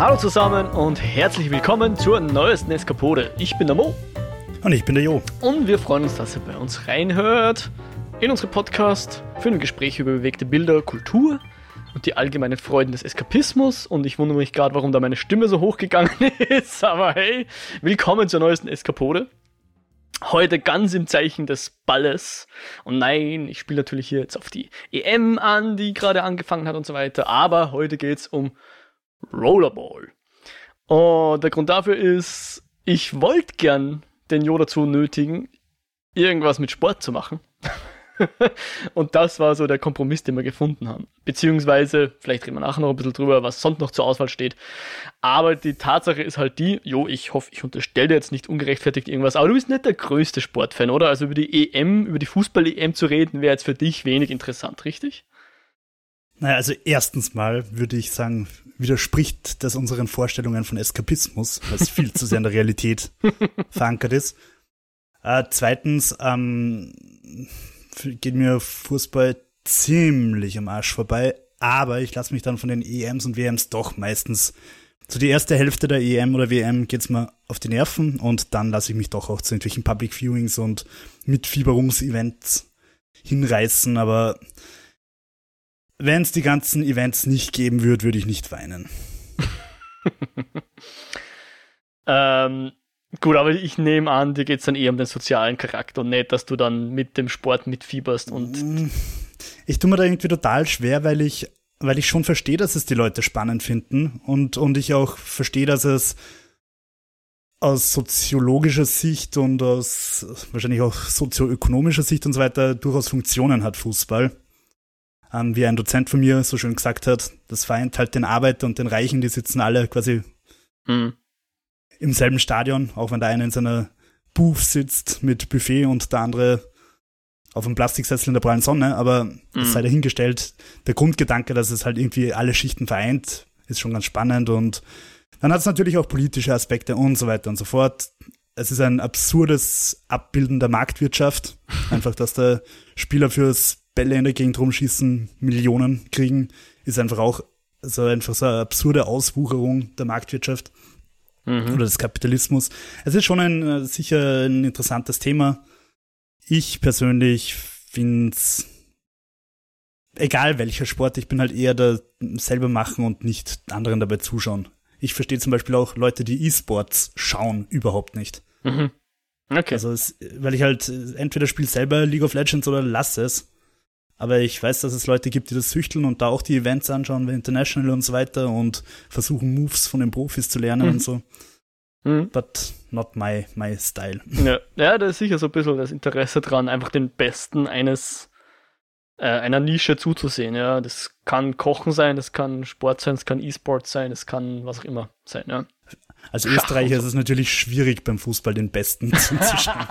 Hallo zusammen und herzlich willkommen zur neuesten Eskapode. Ich bin der Mo. Und ich bin der Jo. Und wir freuen uns, dass ihr bei uns reinhört in unsere Podcast für ein Gespräch über bewegte Bilder, Kultur und die allgemeinen Freuden des Eskapismus. Und ich wundere mich gerade, warum da meine Stimme so hochgegangen ist. Aber hey, willkommen zur neuesten Eskapode. Heute ganz im Zeichen des Balles. Und nein, ich spiele natürlich hier jetzt auf die EM an, die gerade angefangen hat und so weiter. Aber heute geht's um Rollerball. Und der Grund dafür ist, ich wollte gern den Jo dazu nötigen, irgendwas mit Sport zu machen. und das war so der Kompromiss, den wir gefunden haben. Beziehungsweise, vielleicht reden wir nachher noch ein bisschen drüber, was sonst noch zur Auswahl steht. Aber die Tatsache ist halt die, jo, ich hoffe, ich unterstelle dir jetzt nicht ungerechtfertigt irgendwas, aber du bist nicht der größte Sportfan, oder? Also über die EM, über die Fußball-EM zu reden, wäre jetzt für dich wenig interessant, richtig? Naja, also erstens mal würde ich sagen, widerspricht das unseren Vorstellungen von Eskapismus, was viel zu sehr in der Realität verankert ist. Äh, zweitens ähm, geht mir Fußball ziemlich am Arsch vorbei, aber ich lasse mich dann von den EMs und WMs doch meistens so die erste Hälfte der EM oder WM geht's mir auf die Nerven und dann lasse ich mich doch auch zu irgendwelchen Public Viewings und Mitfieberungsevents hinreißen, aber wenn es die ganzen Events nicht geben würde, würde ich nicht weinen. ähm, gut, aber ich nehme an, dir geht es dann eher um den sozialen Charakter und nicht, dass du dann mit dem Sport mitfieberst und. Mm, ich tue mir da irgendwie total schwer, weil ich, weil ich schon verstehe, dass es die Leute spannend finden und, und ich auch verstehe, dass es aus soziologischer Sicht und aus wahrscheinlich auch sozioökonomischer Sicht und so weiter durchaus Funktionen hat Fußball ähm, wie ein Dozent von mir so schön gesagt hat, das vereint halt den Arbeiter und den Reichen, die sitzen alle quasi mhm. im selben Stadion, auch wenn der eine in seiner Booth sitzt mit Buffet und der andere auf einem Plastiksessel in der prallen Sonne, aber mhm. sei dahingestellt. Der Grundgedanke, dass es halt irgendwie alle Schichten vereint, ist schon ganz spannend und dann hat es natürlich auch politische Aspekte und so weiter und so fort. Es ist ein absurdes Abbilden der Marktwirtschaft. Einfach, dass der Spieler fürs Bälle in der Gegend rumschießen, Millionen kriegen, ist einfach auch so einfach so eine absurde Auswucherung der Marktwirtschaft mhm. oder des Kapitalismus. Es ist schon ein äh, sicher ein interessantes Thema. Ich persönlich finde es egal welcher Sport, ich bin halt eher da selber machen und nicht anderen dabei zuschauen. Ich verstehe zum Beispiel auch Leute, die E-Sports schauen, überhaupt nicht. Mhm. Okay. Also, es, weil ich halt entweder spiele selber League of Legends oder lasse es. Aber ich weiß, dass es Leute gibt, die das süchteln und da auch die Events anschauen, wie International und so weiter und versuchen Moves von den Profis zu lernen mhm. und so. Mhm. But not my, my style. Ja. ja, da ist sicher so ein bisschen das Interesse dran, einfach den Besten eines äh, einer Nische zuzusehen. Ja, das kann Kochen sein, das kann Sport sein, das kann E-Sport sein, das kann was auch immer sein. Ja. Als Österreicher ist es natürlich schwierig, beim Fußball den Besten zuzuschauen.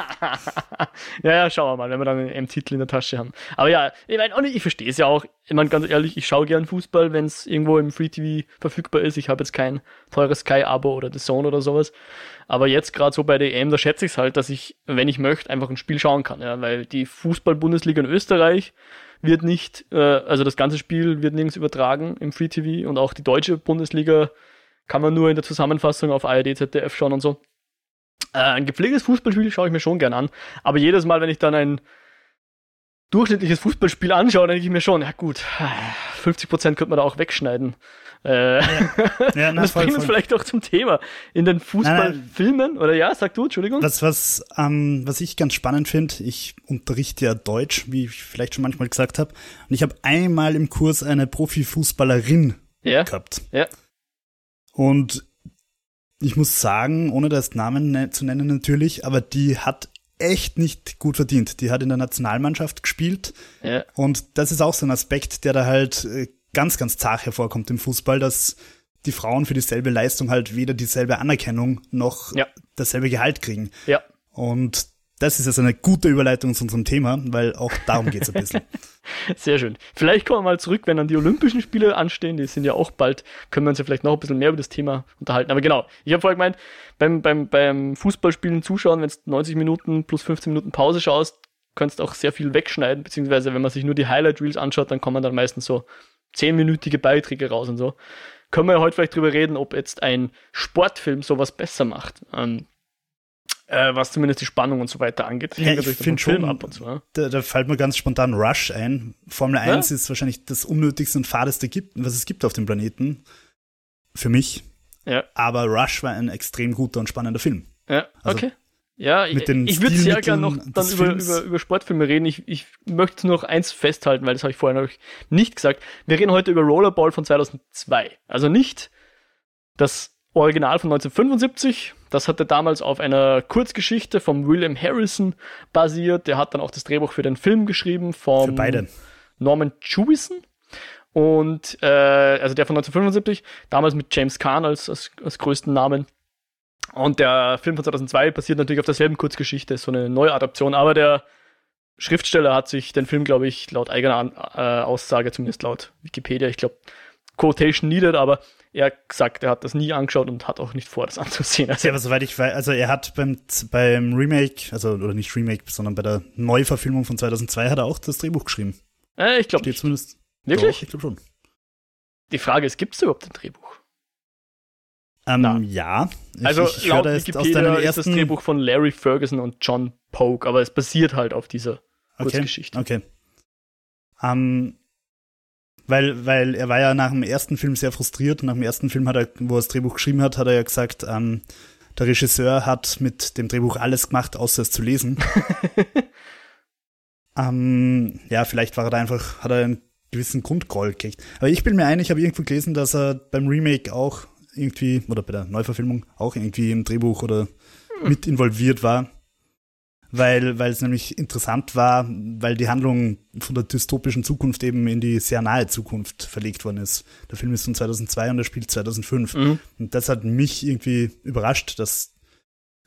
ja, ja, schauen wir mal, wenn wir dann einen Titel in der Tasche haben. Aber ja, ich meine, ich verstehe es ja auch. Ich meine, ganz ehrlich, ich schaue gern Fußball, wenn es irgendwo im Free TV verfügbar ist. Ich habe jetzt kein teures Sky-Abo oder The Zone oder sowas. Aber jetzt gerade so bei der EM, da schätze ich es halt, dass ich, wenn ich möchte, einfach ein Spiel schauen kann. Ja, weil die Fußball-Bundesliga in Österreich wird nicht, äh, also das ganze Spiel wird nirgends übertragen im Free TV und auch die deutsche Bundesliga kann man nur in der Zusammenfassung auf ARD, ZDF schauen und so. Äh, ein gepflegtes Fußballspiel schaue ich mir schon gern an. Aber jedes Mal, wenn ich dann ein durchschnittliches Fußballspiel anschaue, denke ich mir schon, ja gut, 50% könnte man da auch wegschneiden. Äh, ja. Ja, na, das voll, bringt uns vielleicht auch zum Thema. In den Fußballfilmen, oder ja, sag du, Entschuldigung. Was, was, ähm, was ich ganz spannend finde, ich unterrichte ja Deutsch, wie ich vielleicht schon manchmal gesagt habe. Und ich habe einmal im Kurs eine Profifußballerin ja. gehabt. Ja. Und ich muss sagen, ohne das Namen ne zu nennen natürlich, aber die hat echt nicht gut verdient. Die hat in der Nationalmannschaft gespielt. Ja. Und das ist auch so ein Aspekt, der da halt äh, ganz, ganz zart hervorkommt im Fußball, dass die Frauen für dieselbe Leistung halt weder dieselbe Anerkennung noch ja. dasselbe Gehalt kriegen. Ja. Und das ist jetzt eine gute Überleitung zu unserem Thema, weil auch darum geht es ein bisschen. Sehr schön. Vielleicht kommen wir mal zurück, wenn dann die Olympischen Spiele anstehen, die sind ja auch bald, können wir uns ja vielleicht noch ein bisschen mehr über das Thema unterhalten. Aber genau, ich habe vorher gemeint, beim, beim, beim Fußballspielen zuschauen, wenn du 90 Minuten plus 15 Minuten Pause schaust, kannst du auch sehr viel wegschneiden, beziehungsweise wenn man sich nur die Highlight Reels anschaut, dann kommen dann meistens so 10-minütige Beiträge raus und so. können wir ja heute vielleicht drüber reden, ob jetzt ein Sportfilm sowas besser macht. Ähm, äh, was zumindest die Spannung und so weiter angeht. Ja, ich finde schon, ab und zu. Ja. Da, da, fällt mir ganz spontan Rush ein. Formel 1 ja? ist wahrscheinlich das unnötigste und fadeste, gibt, was es gibt auf dem Planeten. Für mich. Ja. Aber Rush war ein extrem guter und spannender Film. Ja, also, okay. Ja, ich, ich würde sehr gerne noch dann über, über, über Sportfilme reden. Ich, ich möchte noch eins festhalten, weil das habe ich vorher noch nicht gesagt. Wir reden heute über Rollerball von 2002. Also nicht das Original von 1975. Das hatte damals auf einer Kurzgeschichte von William Harrison basiert. Der hat dann auch das Drehbuch für den Film geschrieben von Norman Jewison. Und äh, also der von 1975, damals mit James Kahn als, als, als größten Namen. Und der Film von 2002 basiert natürlich auf derselben Kurzgeschichte, so eine Neuadaption, aber der Schriftsteller hat sich den Film, glaube ich, laut eigener An äh, Aussage, zumindest laut Wikipedia, ich glaube, Quotation needed, aber er gesagt, er hat das nie angeschaut und hat auch nicht vor, das anzusehen. Also, ja, aber soweit ich weiß, also er hat beim, beim Remake, also oder nicht Remake, sondern bei der Neuverfilmung von 2002 hat er auch das Drehbuch geschrieben. Äh, ich glaube Steht zumindest. Wirklich? Doch, ich glaube schon. Die Frage ist, gibt es überhaupt ein Drehbuch? Ähm, ja. Ich, also ich laut Wikipedia ist das Drehbuch von Larry Ferguson und John Polk, aber es basiert halt auf dieser Kurzgeschichte. Okay. Ähm, weil, weil er war ja nach dem ersten Film sehr frustriert. Nach dem ersten Film hat er, wo er das Drehbuch geschrieben hat, hat er ja gesagt, ähm, der Regisseur hat mit dem Drehbuch alles gemacht, außer es zu lesen. ähm, ja, vielleicht war er da einfach, hat er einen gewissen Grundgroll gekriegt. Aber ich bin mir ein, ich habe irgendwo gelesen, dass er beim Remake auch irgendwie, oder bei der Neuverfilmung auch irgendwie im Drehbuch oder hm. mit involviert war. Weil, weil es nämlich interessant war, weil die Handlung von der dystopischen Zukunft eben in die sehr nahe Zukunft verlegt worden ist. Der Film ist von 2002 und er spielt 2005. Mhm. Und das hat mich irgendwie überrascht, dass,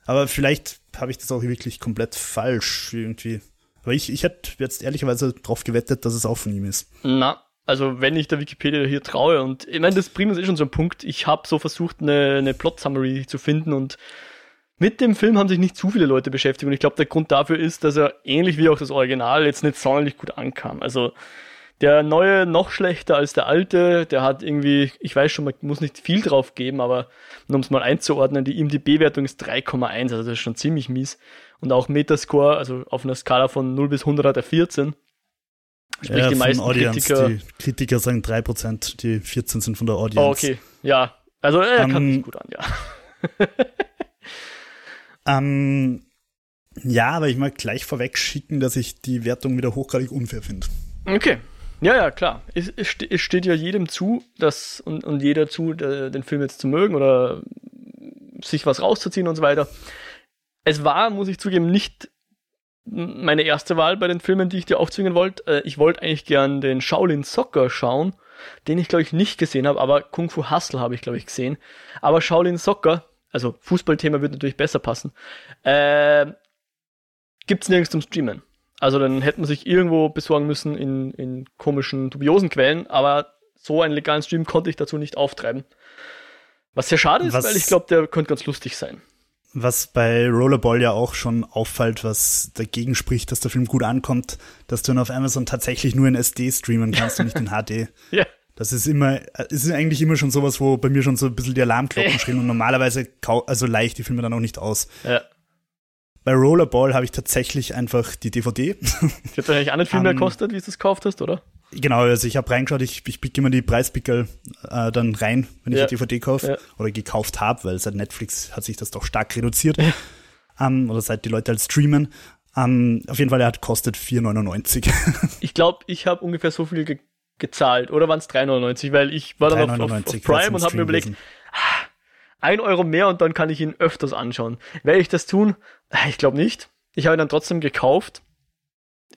aber vielleicht habe ich das auch wirklich komplett falsch irgendwie. Aber ich, ich hätte jetzt ehrlicherweise drauf gewettet, dass es auch von ihm ist. Na, also wenn ich der Wikipedia hier traue und ich meine, das uns eh schon so ein Punkt. Ich habe so versucht, eine, eine Plot-Summary zu finden und mit dem Film haben sich nicht zu viele Leute beschäftigt und ich glaube, der Grund dafür ist, dass er ähnlich wie auch das Original jetzt nicht sonderlich gut ankam. Also der neue noch schlechter als der alte, der hat irgendwie, ich weiß schon, man muss nicht viel drauf geben, aber um es mal einzuordnen, die IMDb-Wertung ist 3,1, also das ist schon ziemlich mies. Und auch Metascore, also auf einer Skala von 0 bis 100 hat er 14. Sprich, ja, die meisten Audience, Kritiker. Die Kritiker sagen 3%, die 14 sind von der Audience. Oh, okay. Ja. Also er um, kann sich gut an, ja. ähm, ja, aber ich mag gleich vorweg schicken, dass ich die Wertung wieder hochgradig unfair finde. Okay. Ja, ja, klar. Es, es, steht ja jedem zu, dass, und, und jeder zu, den Film jetzt zu mögen oder sich was rauszuziehen und so weiter. Es war, muss ich zugeben, nicht meine erste Wahl bei den Filmen, die ich dir aufzwingen wollte. Äh, ich wollte eigentlich gern den Shaolin Soccer schauen, den ich glaube ich nicht gesehen habe, aber Kung Fu Hustle habe ich glaube ich gesehen. Aber Shaolin Soccer, also Fußballthema wird natürlich besser passen, äh, gibt's nirgends zum Streamen. Also dann hätte man sich irgendwo besorgen müssen in, in komischen, dubiosen Quellen, aber so einen legalen Stream konnte ich dazu nicht auftreiben. Was sehr schade ist, Was? weil ich glaube, der könnte ganz lustig sein was bei Rollerball ja auch schon auffällt, was dagegen spricht, dass der Film gut ankommt, dass du ihn auf Amazon tatsächlich nur in SD streamen kannst und nicht in HD. ja. Das ist immer, ist eigentlich immer schon sowas, wo bei mir schon so ein bisschen die Alarmglocken schrillen und normalerweise, also leicht die Filme dann auch nicht aus. Ja. Bei Rollerball habe ich tatsächlich einfach die DVD. Die hat eigentlich auch nicht viel mehr gekostet, wie du es gekauft hast, oder? Genau, also ich habe reingeschaut, ich, ich pick immer die Preispickel äh, dann rein, wenn ich ja. eine DVD kaufe ja. oder gekauft habe, weil seit Netflix hat sich das doch stark reduziert. Ja. Um, ähm, oder seit die Leute halt streamen. Um, ähm, auf jeden Fall, er hat kostet 4,99. ich glaube, ich habe ungefähr so viel ge gezahlt. Oder waren es 3,99? Weil ich war dann auf, auf, auf Prime und habe mir überlegt, ah, ein Euro mehr und dann kann ich ihn öfters anschauen. Werde ich das tun? Ah, ich glaube nicht. Ich habe ihn dann trotzdem gekauft.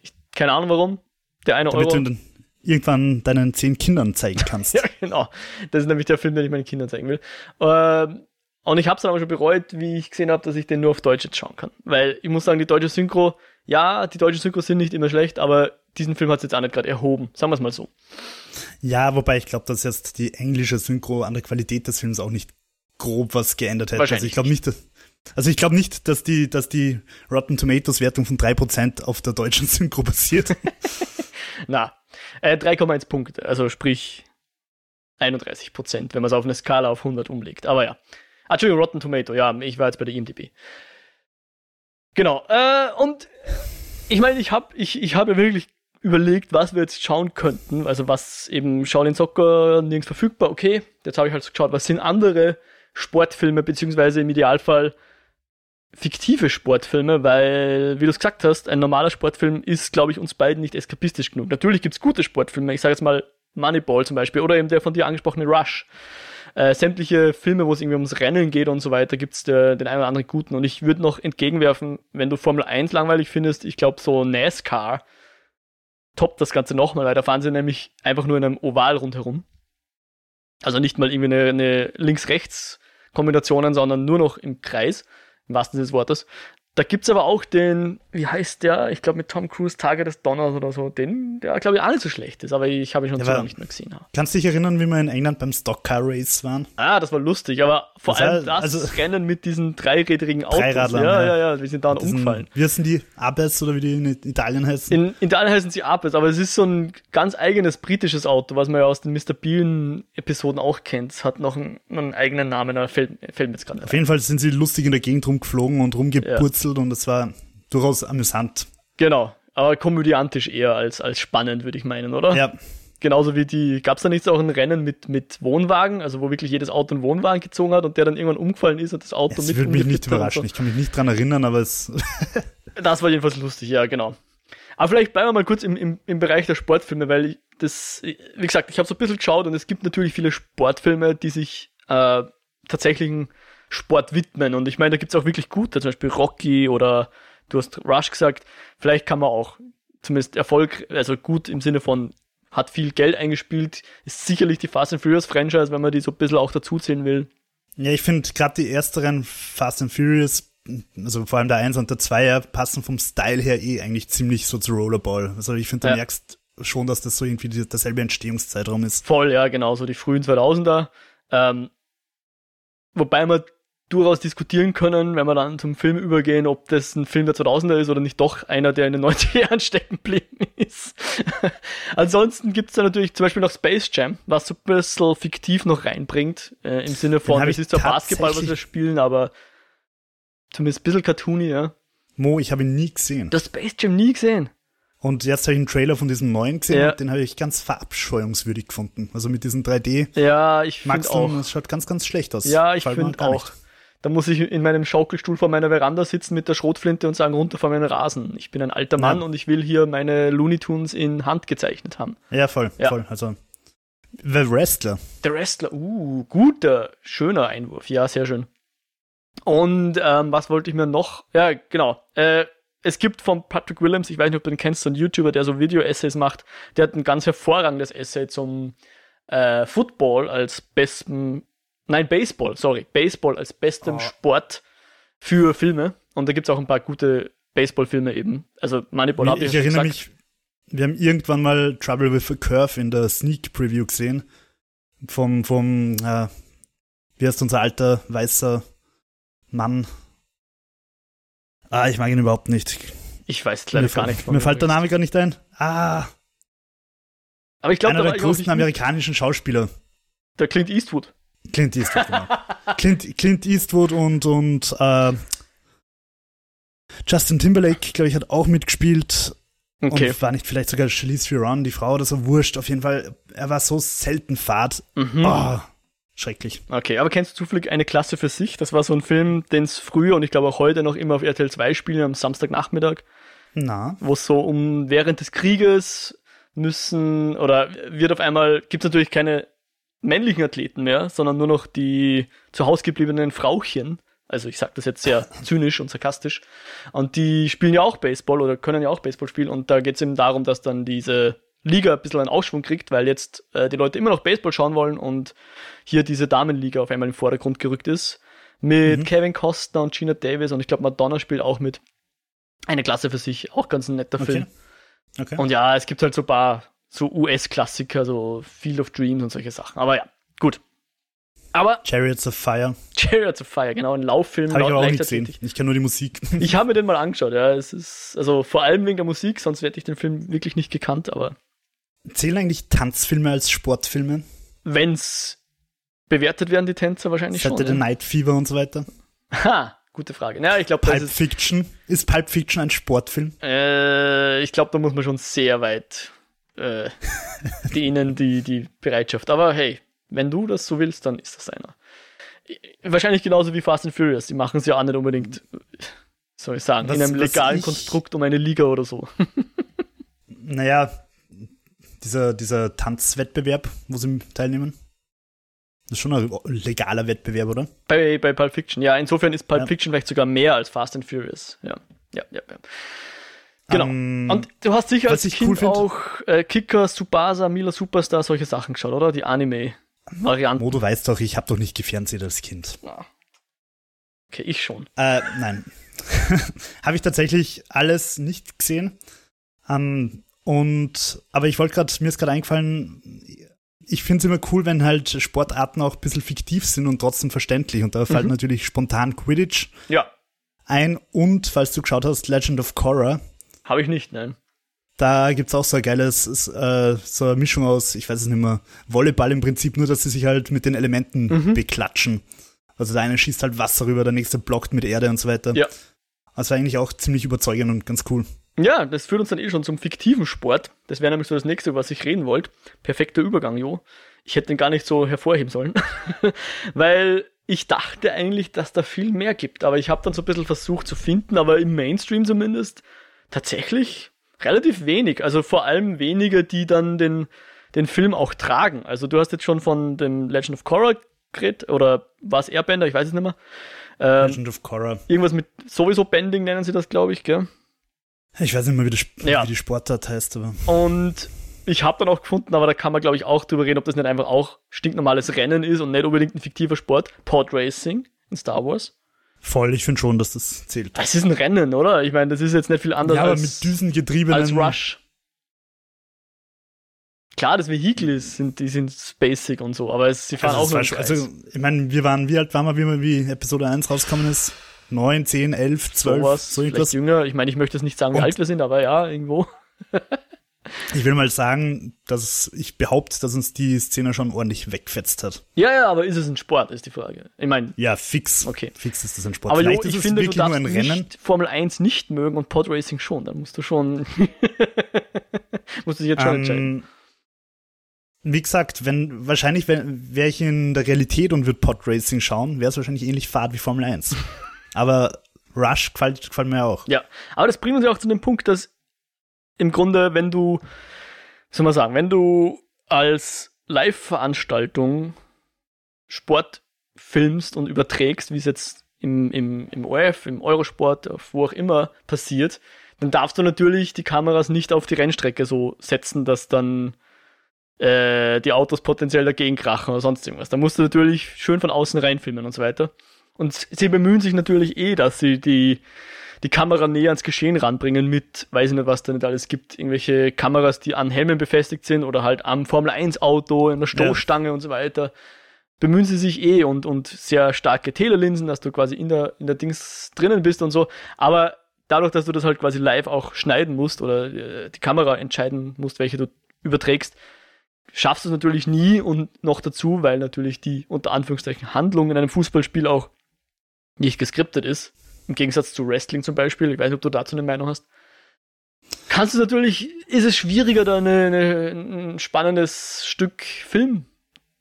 Ich, keine Ahnung warum. Der eine Damit Euro irgendwann deinen zehn Kindern zeigen kannst. ja, genau. Das ist nämlich der Film, den ich meinen Kindern zeigen will. Ähm, und ich habe es dann aber schon bereut, wie ich gesehen habe, dass ich den nur auf Deutsch jetzt schauen kann. Weil ich muss sagen, die deutsche Synchro, ja, die deutschen Synchro sind nicht immer schlecht, aber diesen Film hat es jetzt auch nicht gerade erhoben. Sagen wir es mal so. Ja, wobei ich glaube, dass jetzt die englische Synchro an der Qualität des Films auch nicht grob was geändert hätte. Also ich glaube nicht, dass, also ich glaube nicht, dass die, dass die Rotten Tomatoes Wertung von 3% auf der deutschen Synchro basiert. Na, äh, 3,1 Punkte, also sprich 31 Prozent, wenn man es auf eine Skala auf 100 umlegt. Aber ja. Ah, Entschuldigung, Rotten Tomato, ja, ich war jetzt bei der IMDb. Genau, äh, und ich meine, ich habe ich, ich hab ja wirklich überlegt, was wir jetzt schauen könnten. Also was eben Shaolin Soccer nirgends verfügbar, okay. Jetzt habe ich halt geschaut, was sind andere Sportfilme, beziehungsweise im Idealfall fiktive Sportfilme, weil, wie du es gesagt hast, ein normaler Sportfilm ist, glaube ich, uns beiden nicht eskapistisch genug. Natürlich gibt es gute Sportfilme, ich sage jetzt mal Moneyball zum Beispiel oder eben der von dir angesprochene Rush. Äh, sämtliche Filme, wo es irgendwie ums Rennen geht und so weiter, gibt es den einen oder anderen guten. Und ich würde noch entgegenwerfen, wenn du Formel 1 langweilig findest, ich glaube so NASCAR toppt das Ganze nochmal, weil da fahren sie nämlich einfach nur in einem Oval rundherum. Also nicht mal irgendwie eine, eine Links-Rechts-Kombinationen, sondern nur noch im Kreis, im wahrsten Sinne des Wortes. Da gibt's aber auch den, wie heißt der? Ich glaube mit Tom Cruise Tage des Donners oder so, den, der glaube ich auch nicht so schlecht ist, aber ich habe ihn schon ja, so lange nicht mehr gesehen. Ja. Kannst du dich erinnern, wie wir in England beim Stockcar Race waren? Ah, das war lustig, aber vor das allem das also, Rennen mit diesen dreirädrigen Autos. Dreiradlern, ja, ja, ja, wir sind da umgefallen. Wie heißen die? Abes oder wie die in Italien heißen? In, in Italien heißen sie Abes, aber es ist so ein ganz eigenes britisches Auto, was man ja aus den Mr. Bean Episoden auch kennt. Es hat noch einen, einen eigenen Namen, aber fällt, fällt mir jetzt gerade Auf jeden Fall sind sie lustig in der Gegend rumgeflogen und rumgepurzelt ja. Und es war durchaus amüsant. Genau, aber komödiantisch eher als, als spannend, würde ich meinen, oder? Ja. Genauso wie die, gab es da nicht auch ein Rennen mit, mit Wohnwagen, also wo wirklich jedes Auto einen Wohnwagen gezogen hat und der dann irgendwann umgefallen ist und das Auto das mit. Das würde mich nicht überraschen, so. ich kann mich nicht dran erinnern, aber es. das war jedenfalls lustig, ja, genau. Aber vielleicht bleiben wir mal kurz im, im, im Bereich der Sportfilme, weil ich das, wie gesagt, ich habe so ein bisschen geschaut und es gibt natürlich viele Sportfilme, die sich äh, tatsächlichen Sport widmen. Und ich meine, da gibt es auch wirklich gute, zum Beispiel Rocky oder du hast Rush gesagt, vielleicht kann man auch zumindest Erfolg, also gut im Sinne von hat viel Geld eingespielt, ist sicherlich die Fast and Furious Franchise, wenn man die so ein bisschen auch dazuzählen will. Ja, ich finde gerade die ersteren Fast and Furious, also vor allem der 1 und der 2 passen vom Style her eh eigentlich ziemlich so zu Rollerball. Also ich finde, du ja. merkst schon, dass das so irgendwie derselbe Entstehungszeitraum ist. Voll, ja, genau, so die frühen 2000er. Ähm, wobei man durchaus diskutieren können, wenn wir dann zum Film übergehen, ob das ein Film der 2000er ist oder nicht doch einer, der in den 90er Jahren stecken geblieben ist. Ansonsten gibt es da natürlich zum Beispiel noch Space Jam, was so ein bisschen fiktiv noch reinbringt, äh, im Sinne von, es ist zwar Basketball, was wir spielen, aber zumindest ein bisschen cartoony, ja. Mo, ich habe ihn nie gesehen. Du hast Space Jam nie gesehen? Und jetzt habe ich einen Trailer von diesem neuen gesehen ja. den habe ich ganz verabscheuungswürdig gefunden. Also mit diesen 3D. Ja, ich finde auch. Das schaut ganz, ganz schlecht aus. Ja, ich finde auch. Nicht. Da muss ich in meinem Schaukelstuhl vor meiner Veranda sitzen mit der Schrotflinte und sagen, runter von meinen Rasen. Ich bin ein alter Mann ja. und ich will hier meine Looney Tunes in Hand gezeichnet haben. Ja, voll, ja. voll. Also The Wrestler. Der Wrestler, uh, guter, schöner Einwurf. Ja, sehr schön. Und ähm, was wollte ich mir noch? Ja, genau. Äh, es gibt von Patrick Williams, ich weiß nicht, ob du den kennst, so ein YouTuber, der so Video-Essays macht, der hat ein ganz hervorragendes Essay zum äh, Football als besten Nein, Baseball, sorry. Baseball als bestem oh. Sport für Filme. Und da gibt es auch ein paar gute Baseballfilme eben. Also Moneyball habe ich, ich erinnere mich, wir haben irgendwann mal Trouble with a Curve in der Sneak Preview gesehen. Vom, vom, äh, wie heißt unser alter weißer Mann? Ah, ich mag ihn überhaupt nicht. Ich weiß leider gar nicht. Mir fällt der Name gar nicht ein. Ah. Aber ich glaube, einer der größten amerikanischen Schauspieler. Der Clint Eastwood. Clint Eastwood, genau. Clint, Clint Eastwood und, und äh, Justin Timberlake, glaube ich, hat auch mitgespielt. Okay. Und war nicht vielleicht sogar Charlize Theron, die Frau oder so, wurscht. Auf jeden Fall, er war so selten fad. Mhm. Oh, schrecklich. Okay, aber kennst du zufällig eine Klasse für sich? Das war so ein Film, den es früher und ich glaube auch heute noch immer auf RTL 2 spielen, am Samstagnachmittag. Na. Wo es so um während des Krieges müssen oder wird auf einmal, gibt es natürlich keine männlichen Athleten mehr, sondern nur noch die zu Hause gebliebenen Frauchen. Also ich sage das jetzt sehr zynisch und sarkastisch. Und die spielen ja auch Baseball oder können ja auch Baseball spielen. Und da geht es eben darum, dass dann diese Liga ein bisschen einen Aufschwung kriegt, weil jetzt äh, die Leute immer noch Baseball schauen wollen und hier diese Damenliga auf einmal im Vordergrund gerückt ist. Mit mhm. Kevin Costner und Gina Davis und ich glaube Madonna spielt auch mit. Eine Klasse für sich, auch ganz ein netter okay. Film. Okay. Und ja, es gibt halt so ein paar so US-Klassiker, so Field of Dreams und solche Sachen. Aber ja, gut. Aber Chariots of Fire. Chariots of Fire, genau, ein Lauffilm. Habe ich aber auch nicht gesehen. Ich kenne nur die Musik. Ich habe mir den mal angeschaut, ja. Es ist, also vor allem wegen der Musik, sonst hätte ich den Film wirklich nicht gekannt, aber. Zählen eigentlich Tanzfilme als Sportfilme? wenn's bewertet werden, die Tänzer wahrscheinlich Saturday schon. Night Fever und so weiter. Ha, gute Frage. Ja, ich glaube, das Pulp ist, Fiction. Ist Pulp Fiction ein Sportfilm? äh, ich glaube, da muss man schon sehr weit äh, dehnen, die, die Bereitschaft. Aber hey, wenn du das so willst, dann ist das einer. Wahrscheinlich genauso wie Fast and Furious. Die machen es ja auch nicht unbedingt, soll ich sagen, Was- in einem legalen Konstrukt um eine Liga oder so. Naja, dieser, dieser Tanzwettbewerb, wo sie teilnehmen. Das ist schon ein legaler Wettbewerb, oder? Bei, bei Pulp Fiction, ja. Insofern ist Pulp Ja. Fiction vielleicht sogar mehr als Fast and Furious. Ja, ja, ja. ja. Genau. Ähm, Und du hast sicher als ich Kind cool auch äh, Kicker, Subasa, Mila Superstar, solche Sachen geschaut, oder? Die Anime-Varianten. Mo, du weißt doch, ich habe doch nicht gefernseht als Kind. Ja. Okay, ich schon. Äh, nein. habe ich tatsächlich alles nicht gesehen. Ähm, und, aber ich wollte gerade, mir ist gerade eingefallen, ich finde es immer cool, wenn halt Sportarten auch ein bisschen fiktiv sind und trotzdem verständlich. Und da fällt Mhm. natürlich spontan Quidditch Ja, ein und, falls du geschaut hast, Legend of Korra. Habe ich nicht, nein. Da gibt's auch so ein geiles, äh, so eine Mischung aus, ich weiß es nicht mehr, Volleyball im Prinzip, nur dass sie sich halt mit den Elementen Mhm. beklatschen. Also der eine schießt halt Wasser rüber, der nächste blockt mit Erde und so weiter. Ja. Also eigentlich auch ziemlich überzeugend und ganz cool. Ja, das führt uns dann eh schon zum fiktiven Sport. Das wäre nämlich so das nächste, über was ich reden wollte. Perfekter Übergang, Jo. Ich hätte den gar nicht so hervorheben sollen. Weil ich dachte eigentlich, dass da viel mehr gibt. Aber ich habe dann so ein bisschen versucht zu finden, aber im Mainstream zumindest tatsächlich relativ wenig. Also vor allem wenige, die dann den, den Film auch tragen. Also du hast jetzt schon von dem Legend of Korra geredet, oder war es Airbender, ich weiß es nicht mehr. Ähm, Legend of Korra. irgendwas mit sowieso Bending nennen sie das, glaube ich, gell? Ich weiß nicht mehr, wie die, Sp Ja. wie die Sportart heißt, aber Und ich habe dann auch gefunden, aber da kann man, glaube ich, auch drüber reden, ob das nicht einfach auch stinknormales Rennen ist und nicht unbedingt ein fiktiver Sport. Pod Racing in Star Wars. Voll, ich finde schon, dass das zählt. Das ist ein Rennen, oder? Ich meine, das ist jetzt nicht viel anders Ja, aber als, mit düsengetriebenen. als Rush. Klar, das Vehikel ist, sind, die sind basic und so, aber es, sie fahren Also, auch nur also, ich meine, wir waren, wie alt waren wir, wie, wie Episode 1 rausgekommen ist? 9, 10, 11, 12, sowas, so vielleicht irgendwas. jünger. Ich meine, ich möchte jetzt nicht sagen, wie Und- alt wir sind, aber ja, irgendwo. Ich will mal sagen, dass ich behaupte, dass uns die Szene schon ordentlich wegfetzt hat. Ja, ja, aber ist es ein Sport, ist die Frage. Ich meine, Ja, fix. Okay. Fix ist das ein Sport. aber jo, Vielleicht ich ist es finde, du wirklich nur darfst ein Rennen. nicht Formel 1 nicht mögen und Podracing schon. Dann musst du schon, musst du dich jetzt schon entscheiden. Ähm, wie gesagt, wenn wahrscheinlich wäre ich in der Realität und würde Podracing schauen, wäre es wahrscheinlich ähnlich fad wie Formel 1. Aber Rush gefällt, gefällt mir auch. Ja, aber das bringt uns ja auch zu dem Punkt, dass im Grunde, wenn du, soll man sagen, wenn du als Live-Veranstaltung Sport filmst und überträgst, wie es jetzt im, im, im ORF, im Eurosport, auf wo auch immer passiert, dann darfst du natürlich die Kameras nicht auf die Rennstrecke so setzen, dass dann äh, die Autos potenziell dagegen krachen oder sonst irgendwas. Da musst du natürlich schön von außen reinfilmen und so weiter. Und sie bemühen sich natürlich eh, dass sie die, die Kamera näher ans Geschehen ranbringen mit, weiß ich nicht, was da nicht alles gibt, irgendwelche Kameras, die an Helmen befestigt sind oder halt am Formel 1 Auto, in der Stoßstange und so weiter. Bemühen sie sich eh und, und sehr starke Telelinsen, dass du quasi in der, in der Dings drinnen bist und so. Aber dadurch, dass du das halt quasi live auch schneiden musst oder äh, die Kamera entscheiden musst, welche du überträgst, schaffst du es natürlich nie und noch dazu, weil natürlich die unter Anführungszeichen Handlung in einem Fußballspiel auch nicht geskriptet ist. Im Gegensatz zu Wrestling zum Beispiel. Ich weiß nicht, ob du dazu eine Meinung hast. Kannst du natürlich, ist es schwieriger, da eine, eine, ein spannendes Stück Film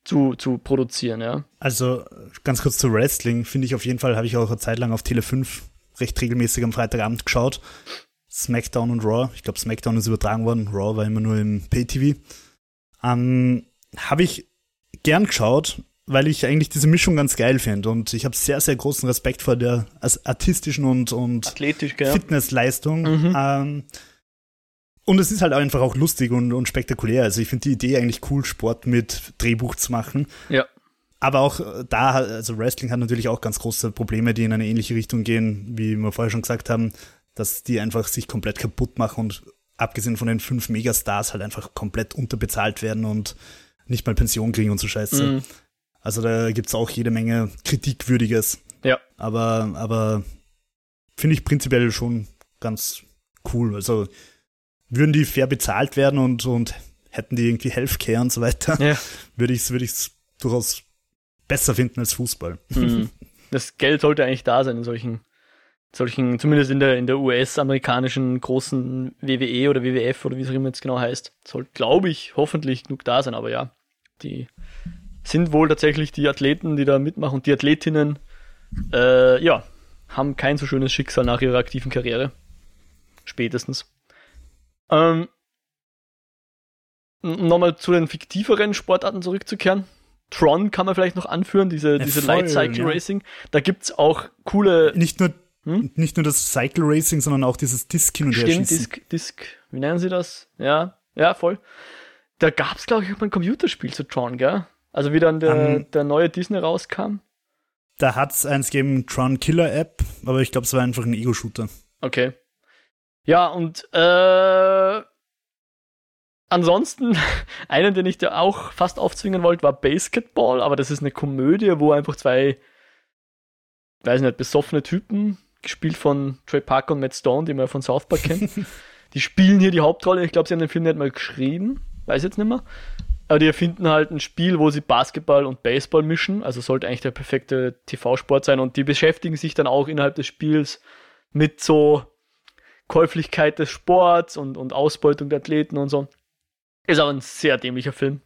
zu, zu produzieren, ja. Also ganz kurz zu Wrestling, finde ich auf jeden Fall, habe ich auch eine Zeit lang auf Tele 5 recht regelmäßig am Freitagabend geschaut. SmackDown und Raw. Ich glaube, SmackDown ist übertragen worden, Raw war immer nur im Pay-TV. Ähm, habe ich gern geschaut, weil ich eigentlich diese Mischung ganz geil finde und ich habe sehr, sehr großen Respekt vor der artistischen und, und Athletisch? Fitnessleistung. Mhm. Ähm, und es ist halt einfach auch lustig und, und spektakulär. Also ich finde die Idee eigentlich cool, Sport mit Drehbuch zu machen. Ja. Aber auch äh, da, also Wrestling hat natürlich auch ganz große Probleme, die in eine ähnliche Richtung gehen, wie wir vorher schon gesagt haben, dass die einfach sich komplett kaputt machen und abgesehen von den fünf Megastars halt einfach komplett unterbezahlt werden und nicht mal Pension kriegen und so Scheiße. Mhm. Also da gibt's auch jede Menge Kritikwürdiges. Ja. Aber, aber finde ich prinzipiell schon ganz cool. Also würden die fair bezahlt werden und, und hätten die irgendwie Healthcare und so weiter, Ja. würde ich es ich's durchaus besser finden als Fußball. Mhm. Das Geld sollte eigentlich da sein in solchen, solchen, zumindest in der, in der US-amerikanischen großen WWE oder WWF oder wie es auch immer jetzt genau heißt. Soll, glaube ich, hoffentlich genug da sein, aber ja, die sind wohl tatsächlich die Athleten, die da mitmachen und die Athletinnen, äh, ja, haben kein so schönes Schicksal nach ihrer aktiven Karriere. Spätestens. Ähm, um nochmal zu den fiktiveren Sportarten zurückzukehren. Tron kann man vielleicht noch anführen, diese, diese voll, Light Cycle ja. Racing. Da gibt's auch coole Nicht nur, Hm? nicht nur das Cycle Racing, sondern auch dieses Disc hin und her Stimmt. Disk, Disk, wie nennen sie das? Ja, ja, voll. Da gab's, glaube ich, auch mal ein Computerspiel zu Tron, gell? Also wie dann der, Ähm, der neue Disney rauskam. Da hat's eins gegeben, Tron Killer App, aber ich glaube, es war einfach ein Ego-Shooter. Okay. Ja, und äh, ansonsten, einen, den ich dir auch fast aufzwingen wollte, war Basketball, aber das ist eine Komödie, wo einfach zwei, weiß nicht, besoffene Typen, gespielt von Trey Parker und Matt Stone, die man ja von South Park kennt, die spielen hier die Hauptrolle. Ich glaube, sie haben den Film nicht mal geschrieben, weiß jetzt nicht mehr. Aber die erfinden halt ein Spiel, wo sie Basketball und Baseball mischen. Also sollte eigentlich der perfekte TV-Sport sein. Und die beschäftigen sich dann auch innerhalb des Spiels mit so Käuflichkeit des Sports und, und Ausbeutung der Athleten und so. Ist aber ein sehr dämlicher Film.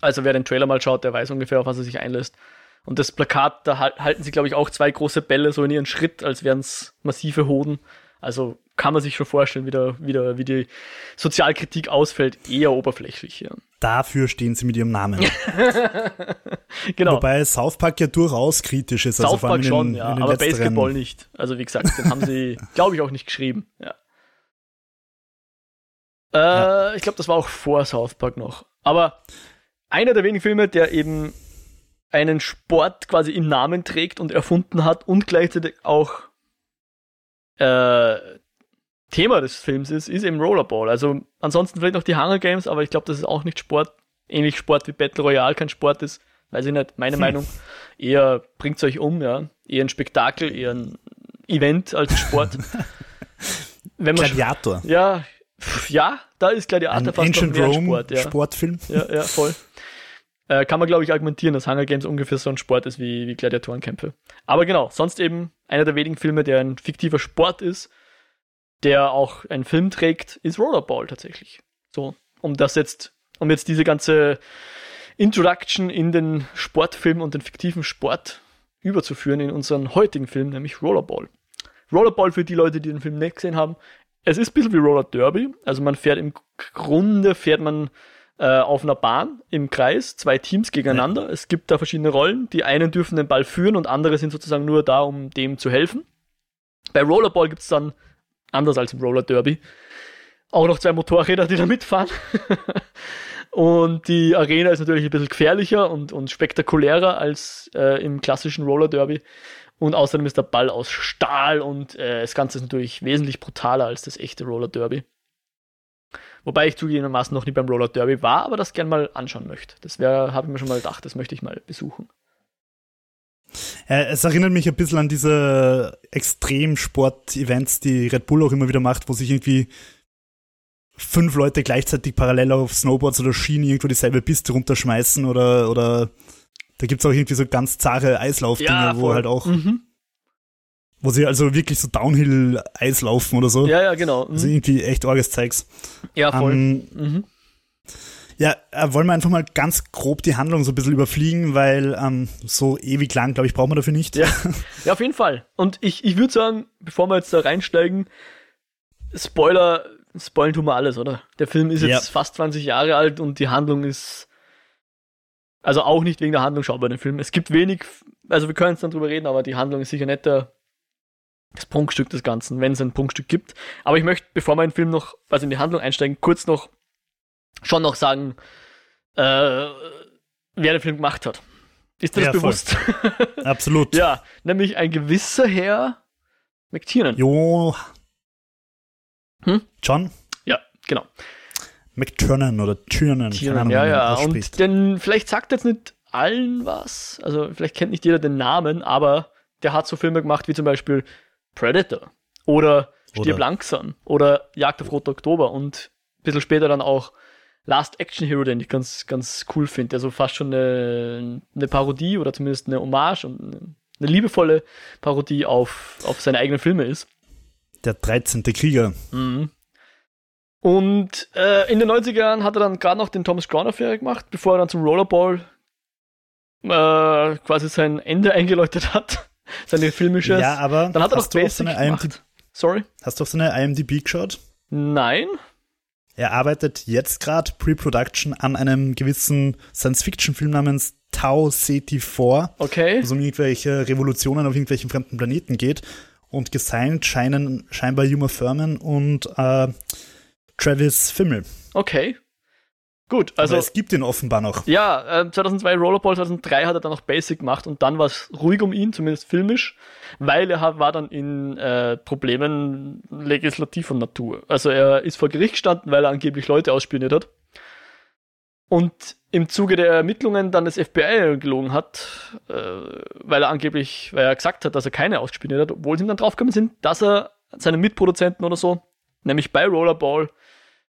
Also wer den Trailer mal schaut, der weiß ungefähr, auf was er sich einlässt. Und das Plakat, da hal- halten sie, glaube ich, auch zwei große Bälle so in ihren Schritt, als wären es massive Hoden. Also kann man sich schon vorstellen, wie, der, wie, der, wie die Sozialkritik ausfällt. Eher oberflächlich, ja. Dafür stehen sie mit ihrem Namen. Genau. Wobei South Park ja durchaus kritisch ist. also South allem Park in schon, den, ja, den aber Basketball nicht. Also wie gesagt, den haben sie, glaube ich, auch nicht geschrieben. Ja. Äh, Ich glaube, das war auch vor South Park noch. Aber einer der wenigen Filme, der eben einen Sport quasi im Namen trägt und erfunden hat und gleichzeitig auch äh, Thema des Films ist, ist eben Rollerball. Also ansonsten vielleicht noch die Hunger Games, aber ich glaube, das ist auch nicht Sport. Ähnlich Sport wie Battle Royale kein Sport ist. Weiß ich nicht, meine Meinung. Eher bringt's euch um, ja. Eher ein Spektakel, eher ein Event als ein Sport. Wenn man Gladiator. ja, ja, da ist Ein Gladiator fast noch Ancient mehr ein Rome Sport, ja. Sportfilm. Ja, ja, voll. Äh, kann man, glaube ich, argumentieren, dass Hunger Games ungefähr so ein Sport ist wie, wie Gladiatorenkämpfe. Aber genau, sonst eben einer der wenigen Filme, der ein fiktiver Sport ist, der auch einen Film trägt, ist Rollerball tatsächlich. So, um das jetzt, um jetzt diese ganze Introduction in den Sportfilm und den fiktiven Sport überzuführen in unseren heutigen Film, nämlich Rollerball. Rollerball für die Leute, die den Film nicht gesehen haben. Es ist ein bisschen wie Roller Derby. Also man fährt im Grunde fährt man äh, auf einer Bahn im Kreis, zwei Teams gegeneinander. Es gibt da verschiedene Rollen. Die einen dürfen den Ball führen und andere sind sozusagen nur da, um dem zu helfen. Bei Rollerball gibt es dann, anders als im Roller Derby, auch noch zwei Motorräder, die da mitfahren. und die Arena ist natürlich ein bisschen gefährlicher und, und spektakulärer als äh, im klassischen Roller Derby. Und außerdem ist der Ball aus Stahl und äh, das Ganze ist natürlich wesentlich brutaler als das echte Roller Derby. Wobei ich zugegebenermaßen noch nie beim Roller Derby war, aber das gern mal anschauen möchte. Das habe ich mir schon mal gedacht, das möchte ich mal besuchen. Äh, es erinnert mich ein bisschen an diese Extremsport-Events, die Red Bull auch immer wieder macht, wo sich irgendwie fünf Leute gleichzeitig parallel auf Snowboards oder Schienen irgendwo dieselbe Piste runterschmeißen oder, oder da gibt's auch irgendwie so ganz zahre Eislaufdinger, wo voll. halt auch, Mhm. wo sie also wirklich so Downhill-Eis laufen oder so. Ja, ja, genau. Also Mhm. irgendwie echt arges Zeugs. Ja, voll. Ähm, Mhm. Ja, äh, wollen wir einfach mal ganz grob die Handlung so ein bisschen überfliegen, weil ähm, so ewig lang, glaube ich, brauchen wir dafür nicht. Ja. Ja, auf jeden Fall. Und ich, ich würde sagen, bevor wir jetzt da reinsteigen, Spoiler, spoilen tun wir alles, oder? Der Film ist jetzt Ja. fast 20 Jahre alt und die Handlung ist. Also auch nicht wegen der Handlung schaut bei dem Film. Es gibt wenig, also wir können jetzt dann drüber reden, aber die Handlung ist sicher nicht der, das Prunkstück des Ganzen, wenn es ein Prunkstück gibt. Aber ich möchte, bevor wir in den Film noch, also in die Handlung einsteigen, kurz noch schon noch sagen, äh, wer den Film gemacht hat. Ist dir das Ja, bewusst? Absolut. Ja, nämlich ein gewisser Herr McTiernan. Jo. Hm? John Ja, genau. McTurnan oder Tiernan. Tiernan, ja, ja. Und denn vielleicht sagt jetzt nicht allen was, also vielleicht kennt nicht jeder den Namen, aber der hat so Filme gemacht wie zum Beispiel Predator oder Stirb langsam oder Jagd auf Roter Oktober und ein bisschen später dann auch Last Action Hero, den ich ganz, ganz cool finde, der so fast schon eine, eine Parodie oder zumindest eine Hommage und eine liebevolle Parodie auf, auf seine eigenen Filme ist. Der 13. Krieger. Mhm. Und äh, in den 90er Jahren hat er dann gerade noch den Thomas Crown-Affäre gemacht, bevor er dann zum Rollerball äh, quasi sein Ende eingeläutet hat. Seine filmische. Ja, aber dann hat er noch Basic gemacht. Sorry? Hast du auf seine IMDb geschaut? Nein. Er arbeitet jetzt gerade Pre-Production an einem gewissen Science-Fiction-Film namens Tau CT4, okay. wo es um irgendwelche Revolutionen auf irgendwelchen fremden Planeten geht. Und gesigned scheinen scheinbar Uma Thurman und äh, Travis Fimmel. Okay. Gut, also. Aber es gibt ihn offenbar noch. Ja, äh, 2002 Rollerball, 2003 hat er dann noch Basic gemacht und dann war es ruhig um ihn, zumindest filmisch, weil er war dann in äh, Problemen legislativer Natur. Also er ist vor Gericht gestanden, weil er angeblich Leute ausspioniert hat. Und im Zuge der Ermittlungen dann das FBI gelogen hat, äh, weil er angeblich, weil er gesagt hat, dass er keine ausgespioniert hat, obwohl sie ihm dann draufgekommen sind, dass er seinen Mitproduzenten oder so, nämlich bei Rollerball,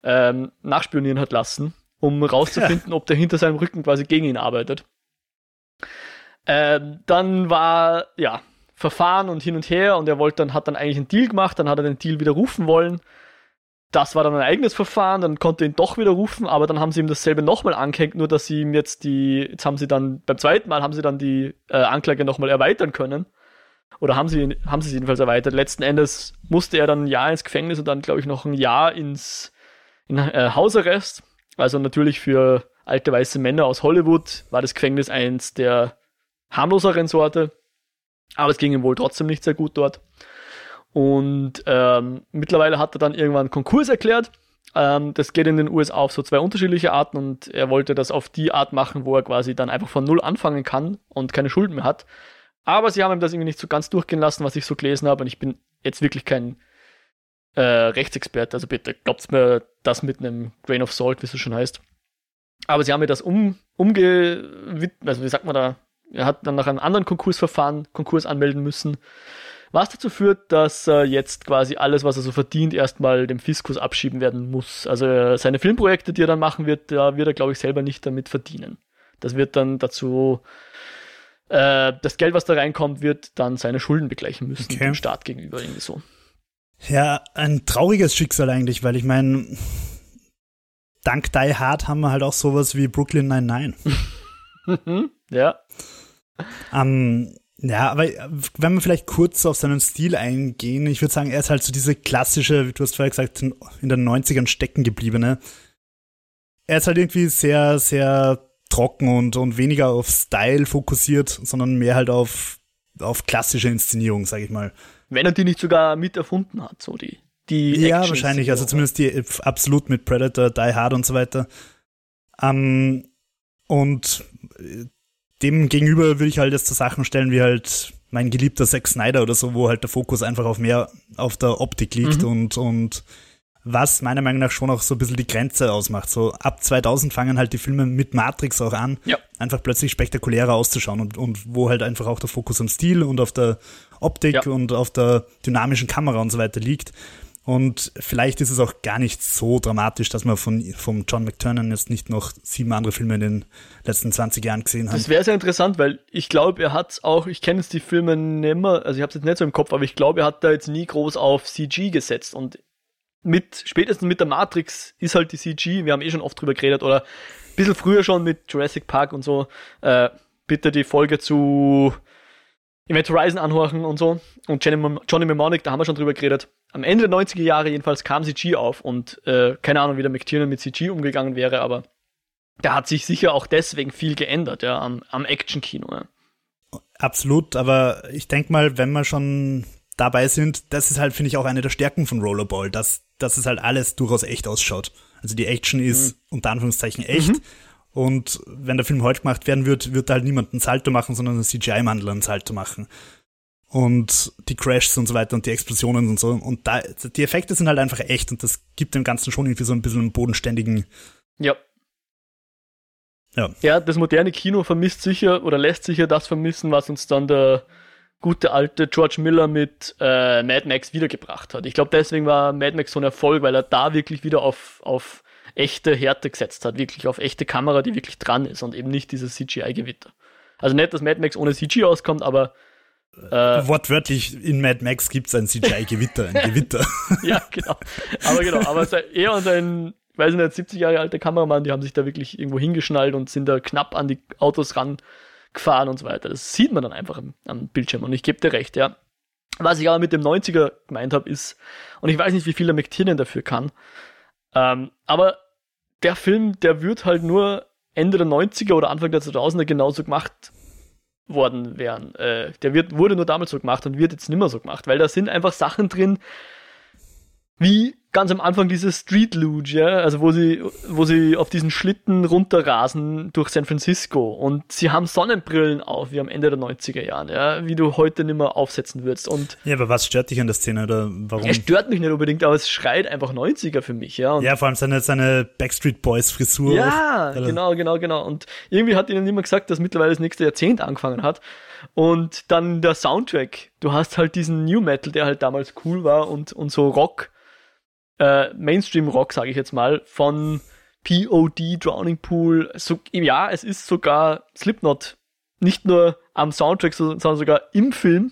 ähm, nachspionieren hat lassen um rauszufinden, ja. ob der hinter seinem Rücken quasi gegen ihn arbeitet. Ähm, dann war, ja, Verfahren und hin und her und er wollte dann, hat dann eigentlich einen Deal gemacht, dann hat er den Deal widerrufen wollen. Das war dann ein eigenes Verfahren, dann konnte er ihn doch widerrufen, aber dann haben sie ihm dasselbe nochmal angehängt, nur dass sie ihm jetzt die, jetzt haben sie dann, beim zweiten Mal haben sie dann die äh, Anklage nochmal erweitern können. Oder haben sie, haben sie es jedenfalls erweitert. Letzten Endes musste er dann ein Jahr ins Gefängnis und dann, glaube ich, noch ein Jahr ins in, äh, Hausarrest. Also natürlich für alte weiße Männer aus Hollywood war das Gefängnis eins der harmloseren Sorte. Aber es ging ihm wohl trotzdem nicht sehr gut dort. Und ähm, mittlerweile hat er dann irgendwann Konkurs erklärt. Ähm, das geht in den USA auf so zwei unterschiedliche Arten und er wollte das auf die Art machen, wo er quasi dann einfach von Null anfangen kann und keine Schulden mehr hat. Aber sie haben ihm das irgendwie nicht so ganz durchgehen lassen, was ich so gelesen habe. Und ich bin jetzt wirklich kein äh, Rechtsexperte, also bitte glaubt mir das mit einem Grain of Salt, wie es so schon heißt. Aber sie haben mir das um, umge, also wie sagt man da, er hat dann nach einem anderen Konkursverfahren Konkurs anmelden müssen, was dazu führt, dass äh, jetzt quasi alles, was er so verdient, erstmal dem Fiskus abschieben werden muss. Also äh, seine Filmprojekte, die er dann machen wird, da wird er, glaube ich, selber nicht damit verdienen. Das wird dann dazu, äh, das Geld, was da reinkommt, wird dann seine Schulden begleichen müssen okay. dem Staat gegenüber, irgendwie so. Ja, ein trauriges Schicksal eigentlich, weil ich meine, dank Die Hard haben wir halt auch sowas wie Brooklyn 99. ja. Ähm, ja, aber wenn wir vielleicht kurz auf seinen Stil eingehen, ich würde sagen, er ist halt so diese klassische, wie du hast vorher gesagt, in den 90ern stecken gebliebene. Er ist halt irgendwie sehr, sehr trocken und, und weniger auf Style fokussiert, sondern mehr halt auf, auf klassische Inszenierung, sag ich mal. Wenn er die nicht sogar mit erfunden hat, so die. die ja, Actions wahrscheinlich. Also zumindest die absolut mit Predator, Die Hard und so weiter. Ähm, und äh, dem gegenüber würde ich halt jetzt so Sachen stellen wie halt mein geliebter Zack Snyder oder so, wo halt der Fokus einfach auf mehr auf der Optik liegt mhm. und, und was meiner Meinung nach schon auch so ein bisschen die Grenze ausmacht. So ab 2000 fangen halt die Filme mit Matrix auch an, ja. einfach plötzlich spektakulärer auszuschauen und, und wo halt einfach auch der Fokus am Stil und auf der Optik ja. und auf der dynamischen Kamera und so weiter liegt. Und vielleicht ist es auch gar nicht so dramatisch, dass man von vom John McTurnan jetzt nicht noch sieben andere Filme in den letzten 20 Jahren gesehen hat. Das wäre sehr interessant, weil ich glaube, er hat auch, ich kenne jetzt die Filme nicht mehr, also ich habe es jetzt nicht so im Kopf, aber ich glaube, er hat da jetzt nie groß auf CG gesetzt und mit, spätestens mit der Matrix ist halt die CG, wir haben eh schon oft drüber geredet, oder ein bisschen früher schon mit Jurassic Park und so, äh, bitte die Folge zu Event Horizon anhorchen und so. Und Johnny, Mnemonic, da haben wir schon drüber geredet. Am Ende der 90er Jahre jedenfalls kam CG auf und äh, keine Ahnung, wie der McTiernan mit CG umgegangen wäre, aber da hat sich sicher auch deswegen viel geändert, ja, am, am Action-Kino. Ja. Absolut, aber ich denke mal, wenn wir schon dabei sind, das ist halt, finde ich, auch eine der Stärken von Rollerball, dass, dass es halt alles durchaus echt ausschaut. Also die Action ist mhm. unter Anführungszeichen echt. Mhm. Und wenn der Film heute gemacht werden wird, wird da halt niemand einen Salto machen, sondern ein CGI-Mandel einen Salto machen. Und die Crashs und so weiter und die Explosionen und so. Und da, die Effekte sind halt einfach echt und das gibt dem Ganzen schon irgendwie so ein bisschen einen bodenständigen. Ja. Ja. Ja, das moderne Kino vermisst sicher oder lässt sicher das vermissen, was uns dann der gute alte George Miller mit äh, Mad Max wiedergebracht hat. Ich glaube, deswegen war Mad Max so ein Erfolg, weil er da wirklich wieder auf, auf echte Härte gesetzt hat, wirklich auf echte Kamera, die wirklich dran ist und eben nicht dieses CGI-Gewitter. Also nicht, dass Mad Max ohne CGI auskommt, aber äh, Wortwörtlich in Mad Max gibt es ein CGI-Gewitter, ein Gewitter. ja, genau. Aber genau, aber er und sein, weiß ich nicht, 70 Jahre alter Kameramann, die haben sich da wirklich irgendwo hingeschnallt und sind da knapp an die Autos rangefahren und so weiter. Das sieht man dann einfach am, am Bildschirm und ich gebe dir recht, ja. Was ich aber mit dem 90er gemeint habe, ist, und ich weiß nicht, wie viel der McTiernan dafür kann, ähm, aber der Film, der wird halt nur Ende der 90er oder Anfang der 2000er genauso gemacht worden wären. Äh, der wird, wurde nur damals so gemacht und wird jetzt nimmer so gemacht, weil da sind einfach Sachen drin, wie ganz am Anfang dieses Street Luge, ja, also wo sie, wo sie auf diesen Schlitten runterrasen durch San Francisco und sie haben Sonnenbrillen auf, wie am Ende der 90er Jahren, ja, wie du heute nicht mehr aufsetzen würdest. Und ja, aber was stört dich an der Szene oder warum? Es stört mich nicht unbedingt, aber es schreit einfach 90er für mich, ja. Ja, vor allem seine, seine Backstreet Boys Frisur. Ja, auch, genau, genau, genau. Und irgendwie hat ihnen immer gesagt, dass mittlerweile das nächste Jahrzehnt angefangen hat. Und dann der Soundtrack. Du hast halt diesen New Metal, der halt damals cool war und, und so Rock äh, Mainstream-Rock, sage ich jetzt mal, von POD, Drowning Pool. So, ja, es ist sogar Slipknot. Nicht nur am Soundtrack, sondern sogar im Film.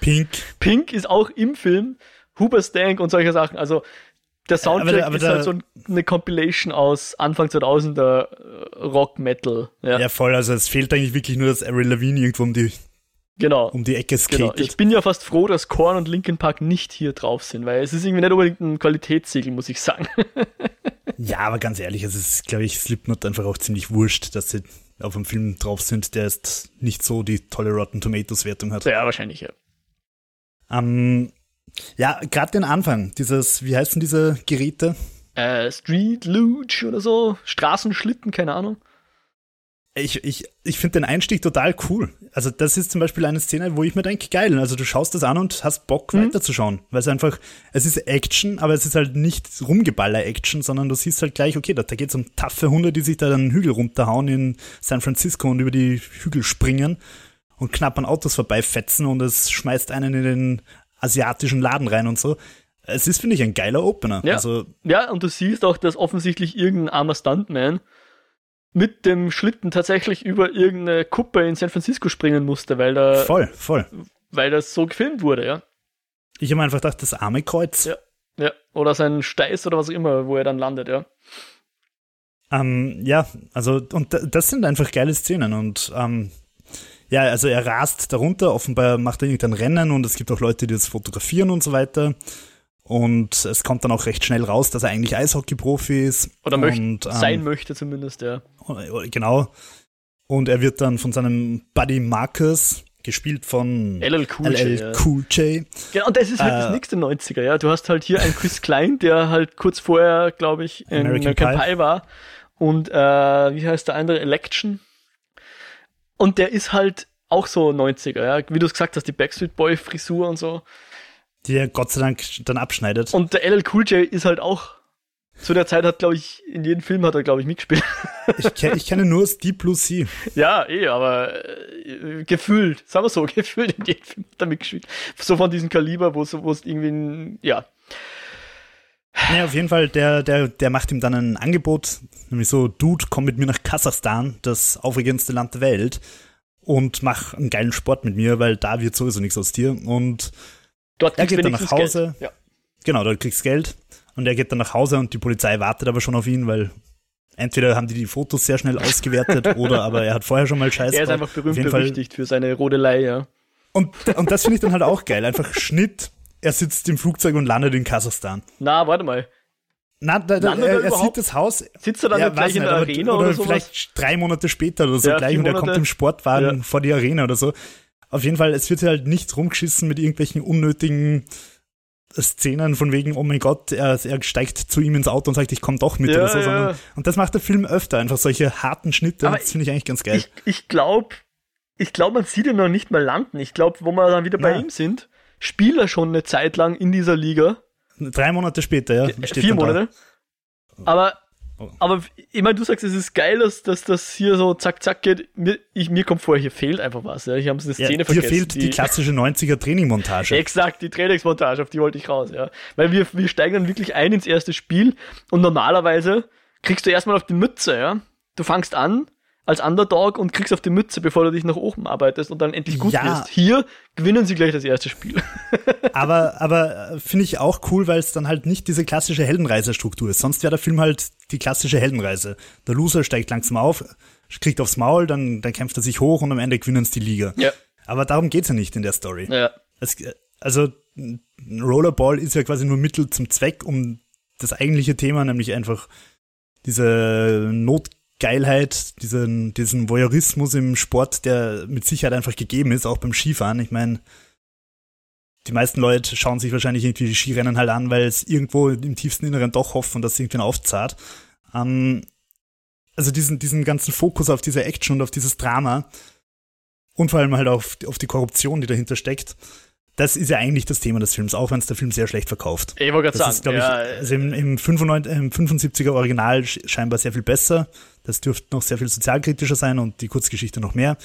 Pink. Pink ist auch im Film. Huberstank und solche Sachen. Also der Soundtrack aber, aber ist halt so eine Compilation aus Anfang 2000er äh, Rock Metal. Ja. ja, voll. Also es fehlt eigentlich wirklich nur, dass Avril Lavigne irgendwo um die genau. um die Ecke skatet. Genau. Ich bin ja fast froh, dass Korn und Linkin Park nicht hier drauf sind, weil es ist irgendwie nicht unbedingt ein Qualitätssiegel, muss ich sagen. ja, aber ganz ehrlich, es ist, glaube ich, Slipknot einfach auch ziemlich wurscht, dass sie auf einem Film drauf sind, der jetzt nicht so die tolle Rotten Tomatoes Wertung hat. Ja, wahrscheinlich, ja. Ähm, ja, gerade den Anfang, dieses, wie heißen diese Geräte? Äh, Street Luge oder so, Straßenschlitten, keine Ahnung ich, ich, ich finde den Einstieg total cool. Also das ist zum Beispiel eine Szene, wo ich mir denke, geil, also du schaust das an und hast Bock mhm. weiterzuschauen, weil es einfach, es ist Action, aber es ist halt nicht Rumgeballer-Action, sondern du siehst halt gleich, okay, da, da geht es um taffe Hunde, die sich da einen Hügel runterhauen in San Francisco und über die Hügel springen und knapp an Autos vorbeifetzen und es schmeißt einen in den asiatischen Laden rein und so. Es ist, finde ich, ein geiler Opener. Ja. Also, ja, und du siehst auch, dass offensichtlich irgendein armer Stuntman mit dem Schlitten tatsächlich über irgendeine Kuppe in San Francisco springen musste, weil da. Voll, voll. Weil das so gefilmt wurde, ja. Ich habe einfach gedacht, das arme Kreuz. Ja, ja. Oder sein Steiß oder was auch immer, wo er dann landet, ja. Ähm, ja, also, und das sind einfach geile Szenen und ähm, ja, also er rast darunter, offenbar macht er irgendein Rennen und es gibt auch Leute, die das fotografieren und so weiter. Und es kommt dann auch recht schnell raus, dass er eigentlich Eishockey-Profi ist. Oder möcht, und, ähm, sein möchte zumindest, ja. Genau. Und er wird dann von seinem Buddy Marcus, gespielt von LL Cool J. LL Cool J. Genau, und das ist halt äh, das nächste 90er, ja. Du hast halt hier einen Chris Klein, der halt kurz vorher, glaube ich, in American, American Pie. Pie. war. Und äh, wie heißt der andere? Election. Und der ist halt auch so 90er, ja. Wie du es gesagt hast, die Backstreet Boy Frisur und so die er Gott sei Dank dann abschneidet. Und der LL Cool J ist halt auch zu der Zeit hat, glaube ich, in jedem Film hat er, glaube ich, mitgespielt. ich, kenn, ich kenne nur Steve Blue Sea. Ja, eh, aber äh, gefühlt, sagen wir so, gefühlt in jedem Film hat er mitgespielt. So von diesem Kaliber, wo es irgendwie, ein, ja. Naja, auf jeden Fall, der, der, der macht ihm dann ein Angebot, nämlich so, Dude, komm mit mir nach Kasachstan, das aufregendste Land der Welt, und mach einen geilen Sport mit mir, weil da wird sowieso nichts aus dir. Und Dort er geht dann nach Hause. Ja. Genau, dort kriegst Geld. Und er geht dann nach Hause und die Polizei wartet aber schon auf ihn, weil entweder haben die die Fotos sehr schnell ausgewertet oder aber er hat vorher schon mal Scheiße. Er ist einfach berühmt berüchtigt für seine Rodelei, ja. Und, und das finde ich dann halt auch geil. Einfach Schnitt, er sitzt im Flugzeug und landet in Kasachstan. Na, warte mal. Na, da, da, er, er sieht das Haus. Sitzt er dann ja, gleich in der Arena oder, oder vielleicht drei Monate später oder so ja, gleich und er kommt im Sportwagen ja. vor die Arena oder so. Auf jeden Fall, es wird halt nicht rumgeschissen mit irgendwelchen unnötigen Szenen von wegen, oh mein Gott, er, er steigt zu ihm ins Auto und sagt, ich komme doch mit ja, oder so. Sondern, und das macht der Film öfter, einfach solche harten Schnitte. Aber das finde ich eigentlich ganz geil. Ich, ich glaube, ich glaube, man sieht ihn noch nicht mal landen. Ich glaube, wo wir dann wieder bei ja. ihm sind, spielt er schon eine Zeit lang in dieser Liga. Drei Monate später, ja. Vier Monate. Aber aber ich meine, du sagst, es ist geil, dass, dass das hier so zack, zack geht. Mir, ich, mir kommt vor, hier fehlt einfach was. Ja. Ich habe eine Szene ja, vergessen. Hier fehlt die, die klassische 90er Trainingmontage. Exakt, die Trainingsmontage, auf die wollte ich raus. Ja. Weil wir, wir steigen dann wirklich ein ins erste Spiel und normalerweise kriegst du erstmal auf die Mütze. Ja. Du fangst an, als Underdog und kriegst auf die Mütze, bevor du dich nach oben arbeitest und dann endlich gut ja. wirst. Hier gewinnen sie gleich das erste Spiel. aber aber äh, finde ich auch cool, weil es dann halt nicht diese klassische Heldenreisestruktur ist. Sonst wäre der Film halt die klassische Heldenreise. Der Loser steigt langsam auf, kriegt aufs Maul, dann, dann kämpft er sich hoch und am Ende gewinnen sie die Liga. Ja. Aber darum geht's ja nicht in der Story. Ja. Es, also Rollerball ist ja quasi nur Mittel zum Zweck, um das eigentliche Thema, nämlich einfach diese Not Geilheit, diesen, diesen Voyeurismus im Sport, der mit Sicherheit einfach gegeben ist, auch beim Skifahren. Ich meine, die meisten Leute schauen sich wahrscheinlich irgendwie die Skirennen halt an, weil es irgendwo im tiefsten Inneren doch hoffen, dass es irgendwann aufzahlt. Ähm, also diesen, diesen ganzen Fokus auf diese Action und auf dieses Drama und vor allem halt auf, auf die Korruption, die dahinter steckt, das ist ja eigentlich das Thema des Films, auch wenn es der Film sehr schlecht verkauft. Ich wollte gerade sagen, ist, ja, ich, also im, im, 95, im 75er Original scheinbar sehr viel besser. Das dürfte noch sehr viel sozialkritischer sein und die Kurzgeschichte noch mehr.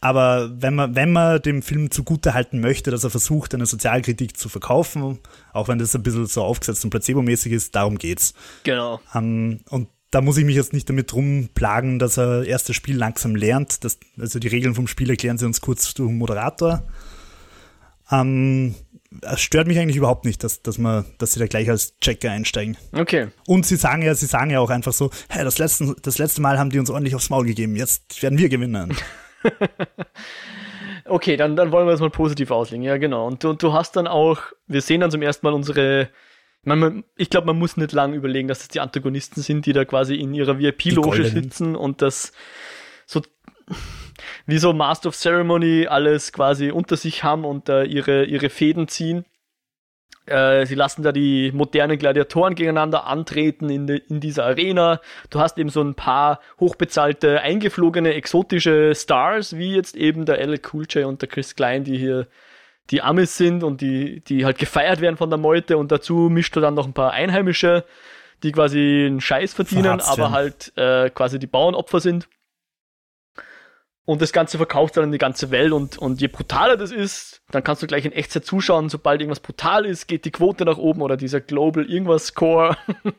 Aber wenn man, wenn man dem Film zugute halten möchte, dass er versucht, eine Sozialkritik zu verkaufen, auch wenn das ein bisschen so aufgesetzt und placebomäßig ist, darum geht's. Genau. Um, ähm, und da muss ich mich jetzt nicht damit rumplagen, dass er erstes Spiel langsam lernt. Das, also die Regeln vom Spiel erklären sie uns kurz durch den Moderator. Ähm, es stört mich eigentlich überhaupt nicht, dass, dass, man, dass sie da gleich als Checker einsteigen. Okay. Und sie sagen ja, sie sagen ja auch einfach so, hey, das letzte, das letzte Mal haben die uns ordentlich aufs Maul gegeben, jetzt werden wir gewinnen. okay, dann, dann wollen wir das mal positiv auslegen. Ja, genau. Und du, du hast dann auch, wir sehen dann zum ersten Mal unsere man, ich glaube, man muss nicht lang überlegen, dass es die Antagonisten sind, die da quasi in ihrer VIP-Loge sitzen und das so wie so Master of Ceremony alles quasi unter sich haben und da ihre, ihre Fäden ziehen. Äh, sie lassen da die modernen Gladiatoren gegeneinander antreten in, de, in dieser Arena. Du hast eben so ein paar hochbezahlte, eingeflogene, exotische Stars, wie jetzt eben der LL Cool J und der Chris Klein, die hier die Amis sind und die, die halt gefeiert werden von der Meute und dazu mischt du dann noch ein paar Einheimische, die quasi einen Scheiß verdienen, aber halt äh, quasi die Bauernopfer sind. Und das Ganze verkauft dann in die ganze Welt und, und je brutaler das ist, dann kannst du gleich in Echtzeit zuschauen, sobald irgendwas brutal ist, geht die Quote nach oben oder dieser Global irgendwas Score,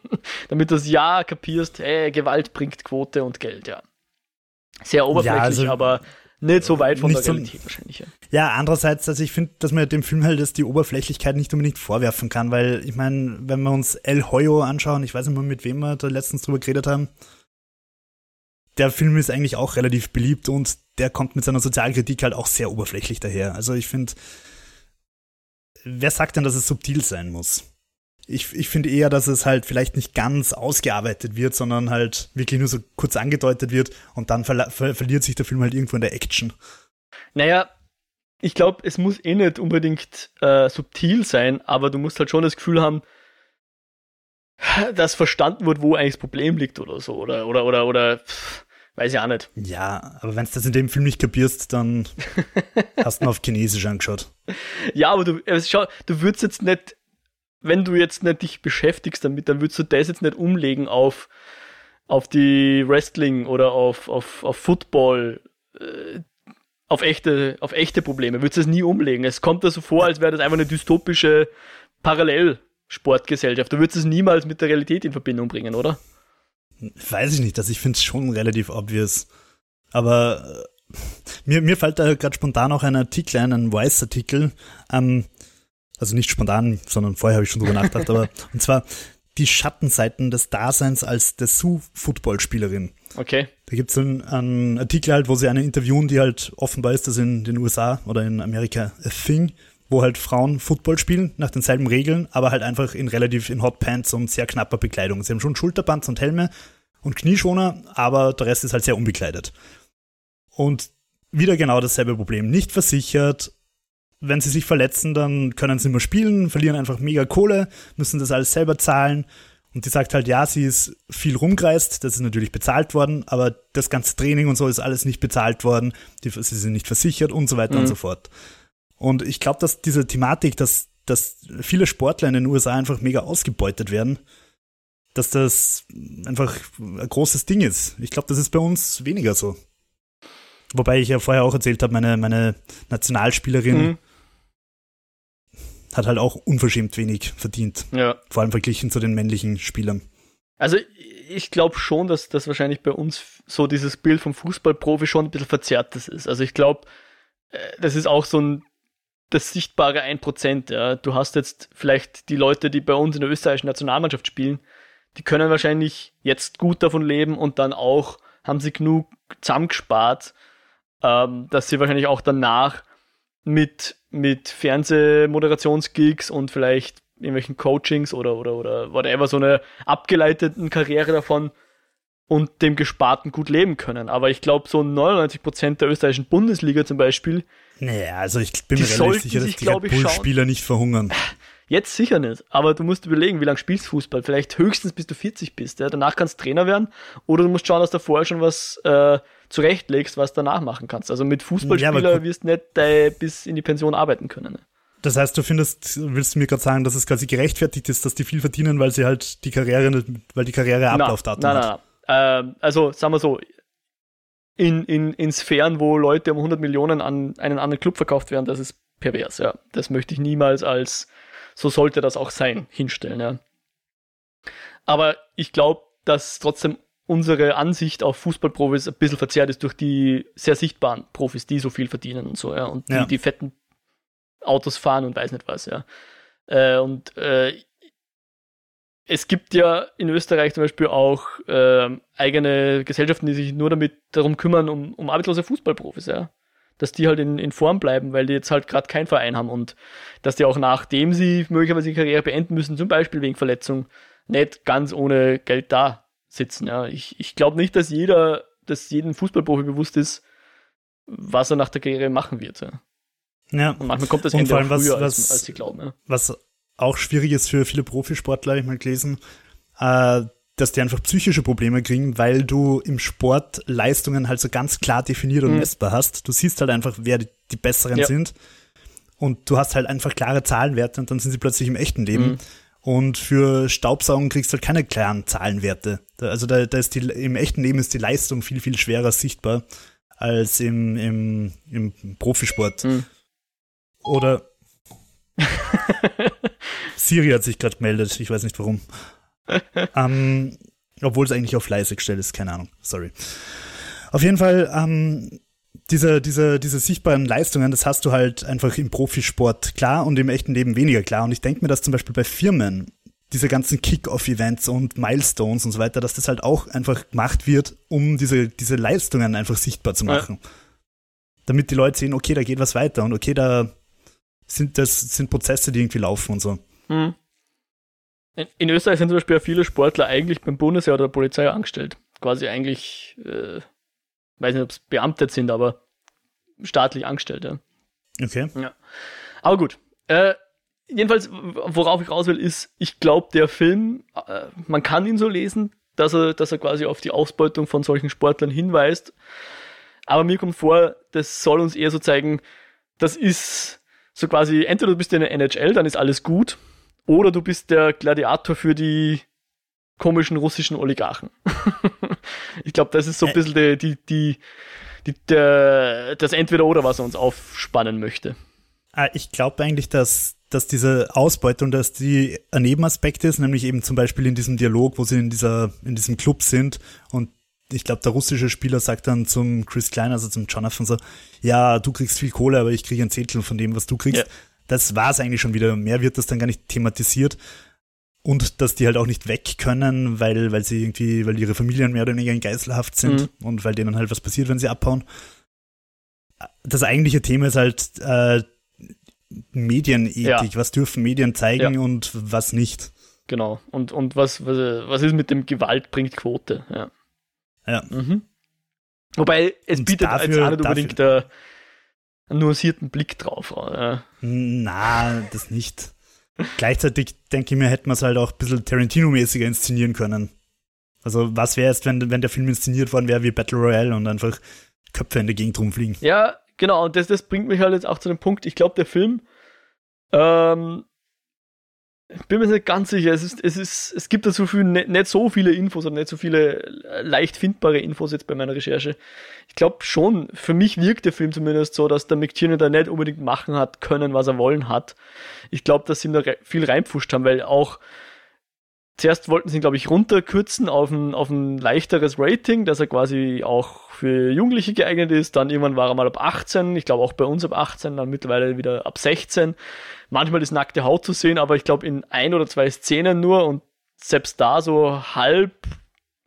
damit du das Ja kapierst, hey, Gewalt bringt Quote und Geld, ja. Sehr oberflächlich, ja, also, aber nicht so weit von der Realität so, wahrscheinlich. Ja. ja, andererseits, also ich finde, dass man dem Film halt dass die Oberflächlichkeit nicht unbedingt vorwerfen kann, weil ich meine, wenn wir uns El Hoyo anschauen, ich weiß nicht mal, mit wem wir da letztens drüber geredet haben, der Film ist eigentlich auch relativ beliebt und der kommt mit seiner Sozialkritik halt auch sehr oberflächlich daher. Also ich finde, wer sagt denn, dass es subtil sein muss? Ich, ich finde eher, dass es halt vielleicht nicht ganz ausgearbeitet wird, sondern halt wirklich nur so kurz angedeutet wird und dann ver ver verliert sich der Film halt irgendwo in der Action. Naja, ich glaube, es muss eh nicht unbedingt äh, subtil sein, aber du musst halt schon das Gefühl haben, dass verstanden wird, wo eigentlich das Problem liegt oder so. Oder, oder, oder, oder pff, weiß ich auch nicht. Ja, aber wenn du das in dem Film nicht kapierst, dann hast du ihn auf Chinesisch angeschaut. Ja, aber du, also schau, du würdest jetzt nicht, wenn du jetzt nicht dich beschäftigst damit, dann würdest du das jetzt nicht umlegen auf, auf die Wrestling oder auf, auf, auf Football, äh, auf echte, auf echte Probleme. Würdest du es nie umlegen. Es kommt da so vor, als wäre das einfach eine dystopische Parallel- Sportgesellschaft. Du würdest es niemals mit der Realität in Verbindung bringen, oder? Weiß ich nicht, also ich finde es schon relativ obvious. Aber äh, mir, mir fällt da gerade spontan auch ein Artikel ein, ein Vice-Artikel. Ähm, also nicht spontan, sondern vorher habe ich schon drüber nachgedacht, aber und zwar die Schattenseiten des Daseins als Dessous-Footballspielerin. Okay. Da gibt es einen, einen, Artikel halt, wo sie eine interviewen, die halt offenbar ist das in den USA oder in Amerika a thing wo halt Frauen Football spielen, nach denselben Regeln, aber halt einfach in relativ in Hotpants und sehr knapper Bekleidung. Sie haben schon Schulterbands und Helme und Knieschoner, aber der Rest ist halt sehr unbekleidet. Und wieder genau dasselbe Problem. Nicht versichert. Wenn sie sich verletzen, dann können sie immer spielen, verlieren einfach mega Kohle, müssen das alles selber zahlen. Und die sagt halt, ja, sie ist viel rumgereist, das ist natürlich bezahlt worden, aber das ganze Training und so ist alles nicht bezahlt worden, die, sie sind nicht versichert und so weiter mhm. und so fort. Und ich glaube, dass diese Thematik, dass, dass viele Sportler in den USA einfach mega ausgebeutet werden, dass das einfach ein großes Ding ist. Ich glaube, das ist bei uns weniger so. Wobei ich ja vorher auch erzählt habe, meine, meine Nationalspielerin mhm. hat halt auch unverschämt wenig verdient. Ja. Vor allem verglichen zu den männlichen Spielern. Also ich glaube schon, dass das wahrscheinlich bei uns so dieses Bild vom Fußballprofi schon ein bisschen verzerrtes ist. Also ich glaube, äh, das ist auch so ein das sichtbare 1%. Ja. Du hast jetzt vielleicht die Leute, die bei uns in der österreichischen Nationalmannschaft spielen, die können wahrscheinlich jetzt gut davon leben und dann auch haben sie genug zusammengespart, ähm, dass sie wahrscheinlich auch danach mit, mit Fernsehmoderationsgigs und vielleicht irgendwelchen Coachings oder, oder, oder whatever, so eine abgeleiteten Karriere davon und dem Gesparten gut leben können. Aber ich glaube, so 99% der österreichischen Bundesliga zum Beispiel. Naja, also ich bin mir relativ sicher, dass die Red Bull-Spieler nicht verhungern. Jetzt sicher nicht, aber du musst überlegen, wie lange spielst du Fußball? Vielleicht höchstens bis du 40 bist. Ja? Danach kannst du Trainer werden oder du musst schauen, dass du vorher schon was äh, zurechtlegst, was du danach machen kannst. Also mit Fußballspieler ja, wirst du nicht äh, bis in die Pension arbeiten können. Ne? Das heißt, du findest, willst du mir gerade sagen, dass es quasi gerechtfertigt ist, dass die viel verdienen, weil sie halt die Karriere, weil die Karriere abläuft hat? Nein, nein, nein. Äh, also sagen wir so, in, in, in Sphären, wo Leute um 100 Millionen an einen anderen Club verkauft werden, das ist pervers, ja. Das möchte ich niemals als so sollte das auch sein, hinstellen. Ja. Aber ich glaube, dass trotzdem unsere Ansicht auf Fußballprofis ein bisschen verzerrt ist durch die sehr sichtbaren Profis, die so viel verdienen und so, ja, und die, ja. die fetten Autos fahren und weiß nicht was, ja. Äh, und äh, es gibt ja in Österreich zum Beispiel auch äh, eigene Gesellschaften, die sich nur damit darum kümmern, um, um arbeitslose Fußballprofis, ja dass die halt in, in Form bleiben, weil die jetzt halt gerade keinen Verein haben und dass die auch nachdem sie möglicherweise die Karriere beenden müssen, zum Beispiel wegen Verletzung, nicht ganz ohne Geld da sitzen. Ja. Ich, ich glaube nicht, dass jeder, dass jedem Fußballprofi bewusst ist, was er nach der Karriere machen wird. Ja. ja. Und manchmal kommt das Ende auch früher, was, als, als sie glauben. Ja. Was auch schwierig ist für viele Profisportler, ich mal gelesen, äh, dass die einfach psychische Probleme kriegen, weil du im Sport Leistungen halt so ganz klar definiert und mhm. messbar hast. Du siehst halt einfach, wer die, die Besseren ja. sind. Und du hast halt einfach klare Zahlenwerte und dann sind sie plötzlich im echten Leben. Mhm. Und für Staubsaugen kriegst du halt keine klaren Zahlenwerte. Also da, da ist die, im echten Leben ist die Leistung viel, viel schwerer sichtbar als im, im, im Profisport. Mhm. Oder Siri hat sich gerade gemeldet, ich weiß nicht warum. ähm, obwohl es eigentlich auf leise gestellt ist, keine Ahnung, sorry. Auf jeden Fall, ähm, diese, diese, diese sichtbaren Leistungen, das hast du halt einfach im Profisport klar und im echten Leben weniger klar. Und ich denke mir, dass zum Beispiel bei Firmen diese ganzen Kick-Off-Events und Milestones und so weiter, dass das halt auch einfach gemacht wird, um diese, diese Leistungen einfach sichtbar zu machen. Ja. Damit die Leute sehen, okay, da geht was weiter und okay, da sind das sind Prozesse, die irgendwie laufen und so. Mhm. In Österreich sind zum Beispiel viele Sportler eigentlich beim Bundesheer oder der Polizei angestellt. Quasi eigentlich, äh, weiß nicht, ob es beamtet sind, aber staatlich angestellt, ja. Okay. Ja. Aber gut. Äh, jedenfalls, worauf ich raus will, ist, ich glaube, der Film, äh, man kann ihn so lesen, dass er, dass er quasi auf die Ausbeutung von solchen Sportlern hinweist. Aber mir kommt vor, das soll uns eher so zeigen, das ist so quasi, entweder du bist in der NHL, dann ist alles gut, oder du bist der Gladiator für die komischen russischen Oligarchen. ich glaube, das ist so ein bisschen die, die, die, die, der, das Entweder-Oder, was er uns aufspannen möchte. Ah, ich glaube eigentlich, dass, dass diese Ausbeutung, dass die ein Nebenaspekt ist, nämlich eben zum Beispiel in diesem Dialog, wo sie in dieser, in diesem Club sind und ich glaube, der russische Spieler sagt dann zum Chris Klein, also zum Jonathan so, ja, du kriegst viel Kohle, aber ich kriege ein Zehntel von dem, was du kriegst. Ja das war es eigentlich schon wieder. Mehr wird das dann gar nicht thematisiert. Und dass die halt auch nicht weg können, weil, weil sie irgendwie, weil ihre Familien mehr oder weniger in Geiselhaft sind mhm. und weil denen halt was passiert, wenn sie abhauen. Das eigentliche Thema ist halt äh, Medienethik. Ja. Was dürfen Medien zeigen ja. und was nicht? Genau. Und, und was, was, was ist mit dem Gewalt bringt Quote? Ja. Ja. Mhm. Wobei es und bietet dafür, jetzt auch nicht unbedingt der, einen nuancierten Blick drauf. Oder? Na, das nicht. Gleichzeitig denke ich mir, hätte man es halt auch ein bisschen Tarantino-mäßiger inszenieren können. Also, was wäre jetzt, wenn, wenn der Film inszeniert worden wäre wie Battle Royale und einfach Köpfe in der Gegend rumfliegen? Ja, genau. Und das, das bringt mich halt jetzt auch zu dem Punkt, ich glaube, der Film, ähm, bin mir nicht ganz sicher. Es, ist, es, ist, es gibt da so viel, nicht, nicht so viele Infos und nicht so viele äh, leicht findbare Infos jetzt bei meiner Recherche. Ich glaube schon, für mich wirkt der Film zumindest so, dass der McTiernan da nicht unbedingt machen hat können, was er wollen hat. Ich glaube, dass sie ihm da viel reinpfuscht haben, weil auch zuerst wollten sie ihn, glaube ich, runterkürzen auf ein, auf ein leichteres Rating, dass er quasi auch für Jugendliche geeignet ist. Dann irgendwann war er mal ab 18, ich glaube auch bei uns ab 18, dann mittlerweile wieder ab 16. Manchmal ist nackte Haut zu sehen, aber ich glaube in ein oder zwei Szenen nur und selbst da so halb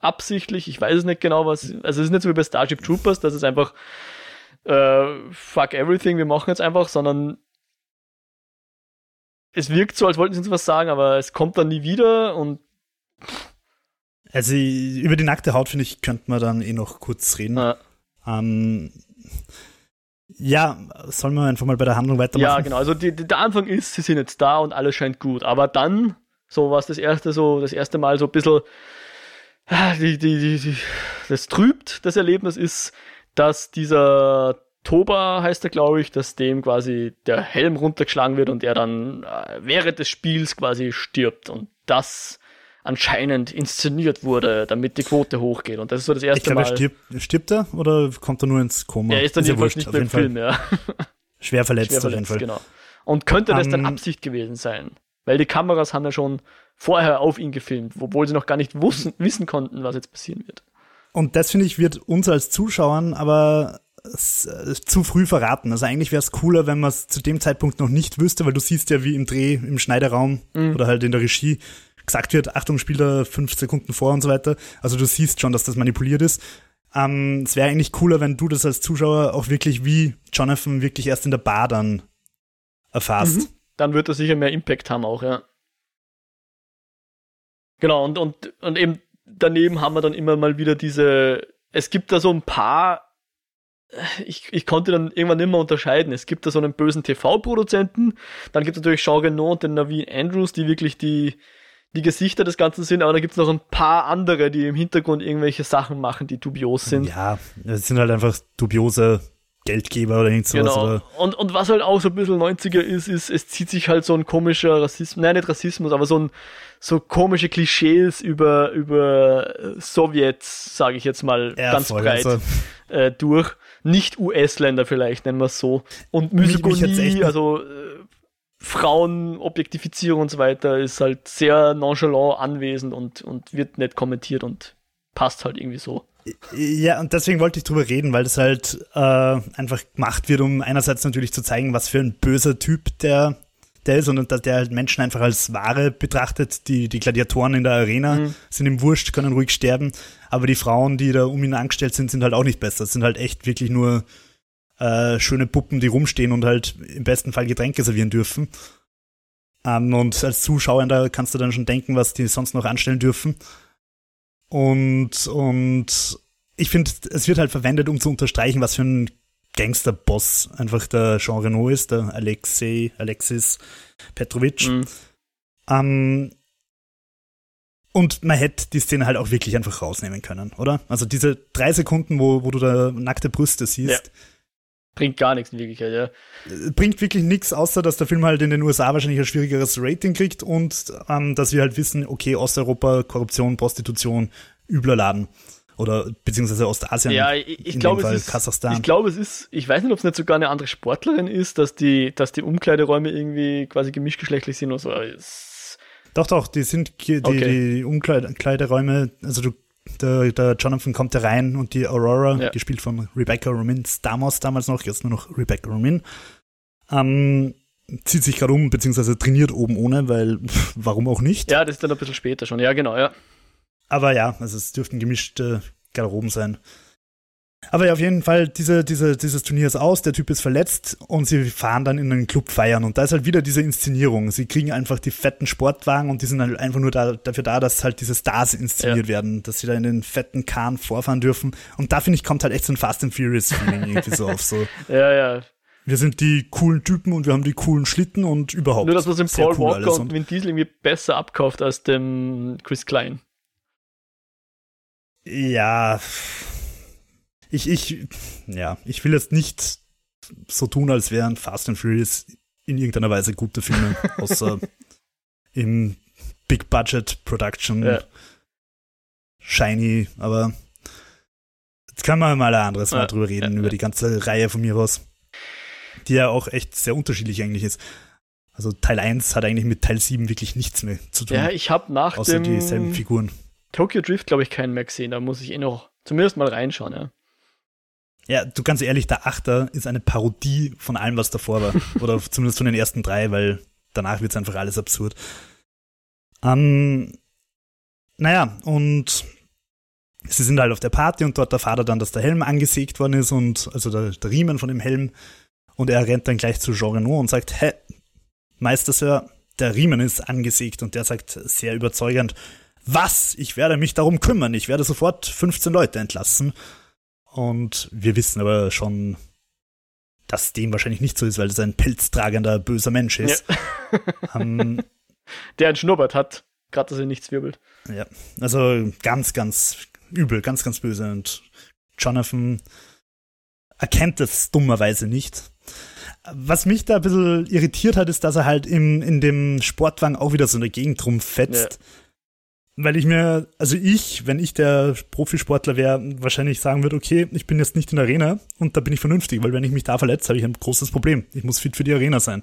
absichtlich, ich weiß es nicht genau, was, also es ist nicht so wie bei Starship Troopers, dass es einfach äh, fuck everything, wir machen jetzt einfach, sondern es wirkt so, als wollten sie uns was sagen, aber es kommt dann nie wieder und. Also über die nackte Haut, finde ich, könnte man dann eh noch kurz reden. Ja. Ähm, ja, sollen wir einfach mal bei der Handlung weitermachen? Ja, genau. Also die, die, der Anfang ist, sie sind jetzt da und alles scheint gut. Aber dann, so was das erste, so das erste Mal so ein bisschen, ah, die, die, die, das trübt, das Erlebnis ist, dass dieser Toba heißt er, glaube ich, dass dem quasi der Helm runtergeschlagen wird und er dann äh, während des Spiels quasi stirbt und das anscheinend inszeniert wurde, damit die Quote hochgeht. Und das ist so das erste ich glaub, Mal. Stirbt, stirbt er oder kommt er nur ins Koma? Er ist dann ist jedenfalls nicht mehr im Film, ja. Schwer verletzt, Schwer verletzt auf jeden Fall. Genau. Und könnte das um, dann ähm, Absicht gewesen sein? Weil die Kameras haben ja schon vorher auf ihn gefilmt, obwohl sie noch gar nicht wussten, wissen konnten, was jetzt passieren wird. Und das, finde ich, wird uns als Zuschauern aber äh, zu früh verraten. Also eigentlich wäre es cooler, wenn man es zu dem Zeitpunkt noch nicht wüsste, weil du siehst ja, wie im Dreh, im Schneideraum mhm. oder halt in der Regie gesagt wird, Achtung, spiel da fünf Sekunden vor und so weiter. Also du siehst schon, dass das manipuliert ist. Ähm, es wäre eigentlich cooler, wenn du das als Zuschauer auch wirklich wie Jonathan wirklich erst in der Bar dann erfasst. Mhm. Dann wird das sicher mehr Impact haben auch, ja. Genau, und, und, und eben daneben haben wir dann immer mal wieder diese, es gibt da so ein paar ich, ich konnte dann irgendwann nicht mehr unterscheiden. Es gibt da so einen bösen TV-Produzenten, dann gibt es natürlich Jean Reno und den Naveen Andrews, die wirklich die, die Gesichter des Ganzen sind, aber da gibt es noch ein paar andere, die im Hintergrund irgendwelche Sachen machen, die dubios sind. Ja, es sind halt einfach dubiose Geldgeber oder irgend sowas. Genau. Oder? Und, und was halt auch so ein bisschen 90er ist, ist, es zieht sich halt so ein komischer Rassismus, nein, nicht Rassismus, aber so ein, so komische Klischees über, über Sowjets, sage ich jetzt mal ja, ganz voll, breit, also. äh, durch nicht-US-Länder vielleicht, nennen wir es so. Und Misogonie, also äh, Frauenobjektifizierung und so weiter, ist halt sehr nonchalant anwesend und, und wird nicht kommentiert und passt halt irgendwie so. Ja, und deswegen wollte ich drüber reden, weil das halt äh, einfach gemacht wird, um einerseits natürlich zu zeigen, was für ein böser Typ der der ist und der halt Menschen einfach als Ware betrachtet. Die, die Gladiatoren in der Arena mhm. sind ihm wurscht, können ruhig sterben. Aber die Frauen, die da um ihn angestellt sind, sind halt auch nicht besser. Das sind halt echt wirklich nur äh, schöne Puppen, die rumstehen und halt im besten Fall Getränke servieren dürfen. Ähm, und als Zuschauer, da kannst du dann schon denken, was die sonst noch anstellen dürfen. Und, und ich finde, es wird halt verwendet, um zu unterstreichen, was für ein Gangsterboss einfach der Jean Renault ist, der Alexei, Alexis Petrovic. Mhm. Ähm, und man hätte die Szene halt auch wirklich einfach rausnehmen können, oder? Also diese drei Sekunden, wo, wo du da nackte Brüste siehst. Ja. Bringt gar nichts in Wirklichkeit, ja. Äh, bringt wirklich nichts, außer dass der Film halt in den USA wahrscheinlich ein schwierigeres Rating kriegt und ähm, dass wir halt wissen, okay, Osteuropa, Korruption, Prostitution, übler Laden oder beziehungsweise Ostasien. Ja, ich, ich glaube, es ist, Kasachstan. Ich glaube, es ist, ich weiß nicht, ob es nicht sogar eine andere Sportlerin ist, dass die, dass die Umkleideräume irgendwie quasi gemischtgeschlechtlich sind oder so. Doch, doch, die sind die, okay. die Umkleideräume, also du, der, der Jonathan kommt da rein und die Aurora, ja. gespielt von Rebecca Romin, Stamos damals noch, jetzt nur noch Rebecca Romin, ähm, zieht sich gerade um, beziehungsweise trainiert oben ohne, weil warum auch nicht? Ja, das ist dann ein bisschen später schon, ja, genau, ja. Aber ja, also es dürften gemischte Garderoben sein. Aber ja, auf jeden Fall, diese, diese, dieses Turnier ist aus, der Typ ist verletzt und sie fahren dann in einen Club feiern. Und da ist halt wieder diese Inszenierung. Sie kriegen einfach die fetten Sportwagen und die sind halt einfach nur da, dafür da, dass halt diese Stars inszeniert ja. werden, dass sie da in den fetten Kahn vorfahren dürfen. Und da finde ich, kommt halt echt so ein Fast and Furious Feeling irgendwie so auf. So. Ja, ja. Wir sind die coolen Typen und wir haben die coolen Schlitten und überhaupt. Nur, dass man im Paul cool Walker und Vin Diesel irgendwie besser abkauft als dem Chris Klein. Ja, ich, ich, ja, ich will jetzt nicht so tun, als wären Fast and Furious in irgendeiner Weise gute Filme, außer im Big Budget Production Ja. shiny, aber jetzt können wir mal ein anderes Mal Ja, drüber reden, ja, über die ganze Reihe von mir aus. Die ja auch echt sehr unterschiedlich eigentlich ist. Also Teil 1 hat eigentlich mit Teil 7 wirklich nichts mehr zu tun. Ja, ich habe nach außer dieselben dem Figuren. Tokyo Drift, glaube ich, keinen mehr gesehen. Da muss ich eh noch zumindest mal reinschauen, ja. Ja, du ganz ehrlich, der Achter ist eine Parodie von allem, was davor war. Oder zumindest von den ersten drei, weil danach wird es einfach alles absurd. Ähm, naja, und sie sind halt auf der Party und dort erfahrt er dann, dass der Helm angesägt worden ist und also der, der Riemen von dem Helm. Und er rennt dann gleich zu Jean Reno und sagt, hä, Meister Sir, der Riemen ist angesägt und der sagt sehr überzeugend, was? Ich werde mich darum kümmern. Ich werde sofort 15 Leute entlassen. Und wir wissen aber schon, dass dem wahrscheinlich nicht so ist, weil es ein pelztragender, böser Mensch ist. Ähm, Der einen Schnurrbart hat, gerade dass er nichts wirbelt. ja, also ganz, ganz übel, ganz, ganz böse. Und Jonathan erkennt es dummerweise nicht. Was mich da ein bisschen irritiert hat, ist, dass er halt im, in dem Sportwagen auch wieder so in der Gegend rumfetzt. Weil ich mir, also ich, wenn ich der Profisportler wäre, wahrscheinlich sagen würde, okay, ich bin jetzt nicht in der Arena und da bin ich vernünftig, weil wenn ich mich da verletze, habe ich ein großes Problem. Ich muss fit für die Arena sein.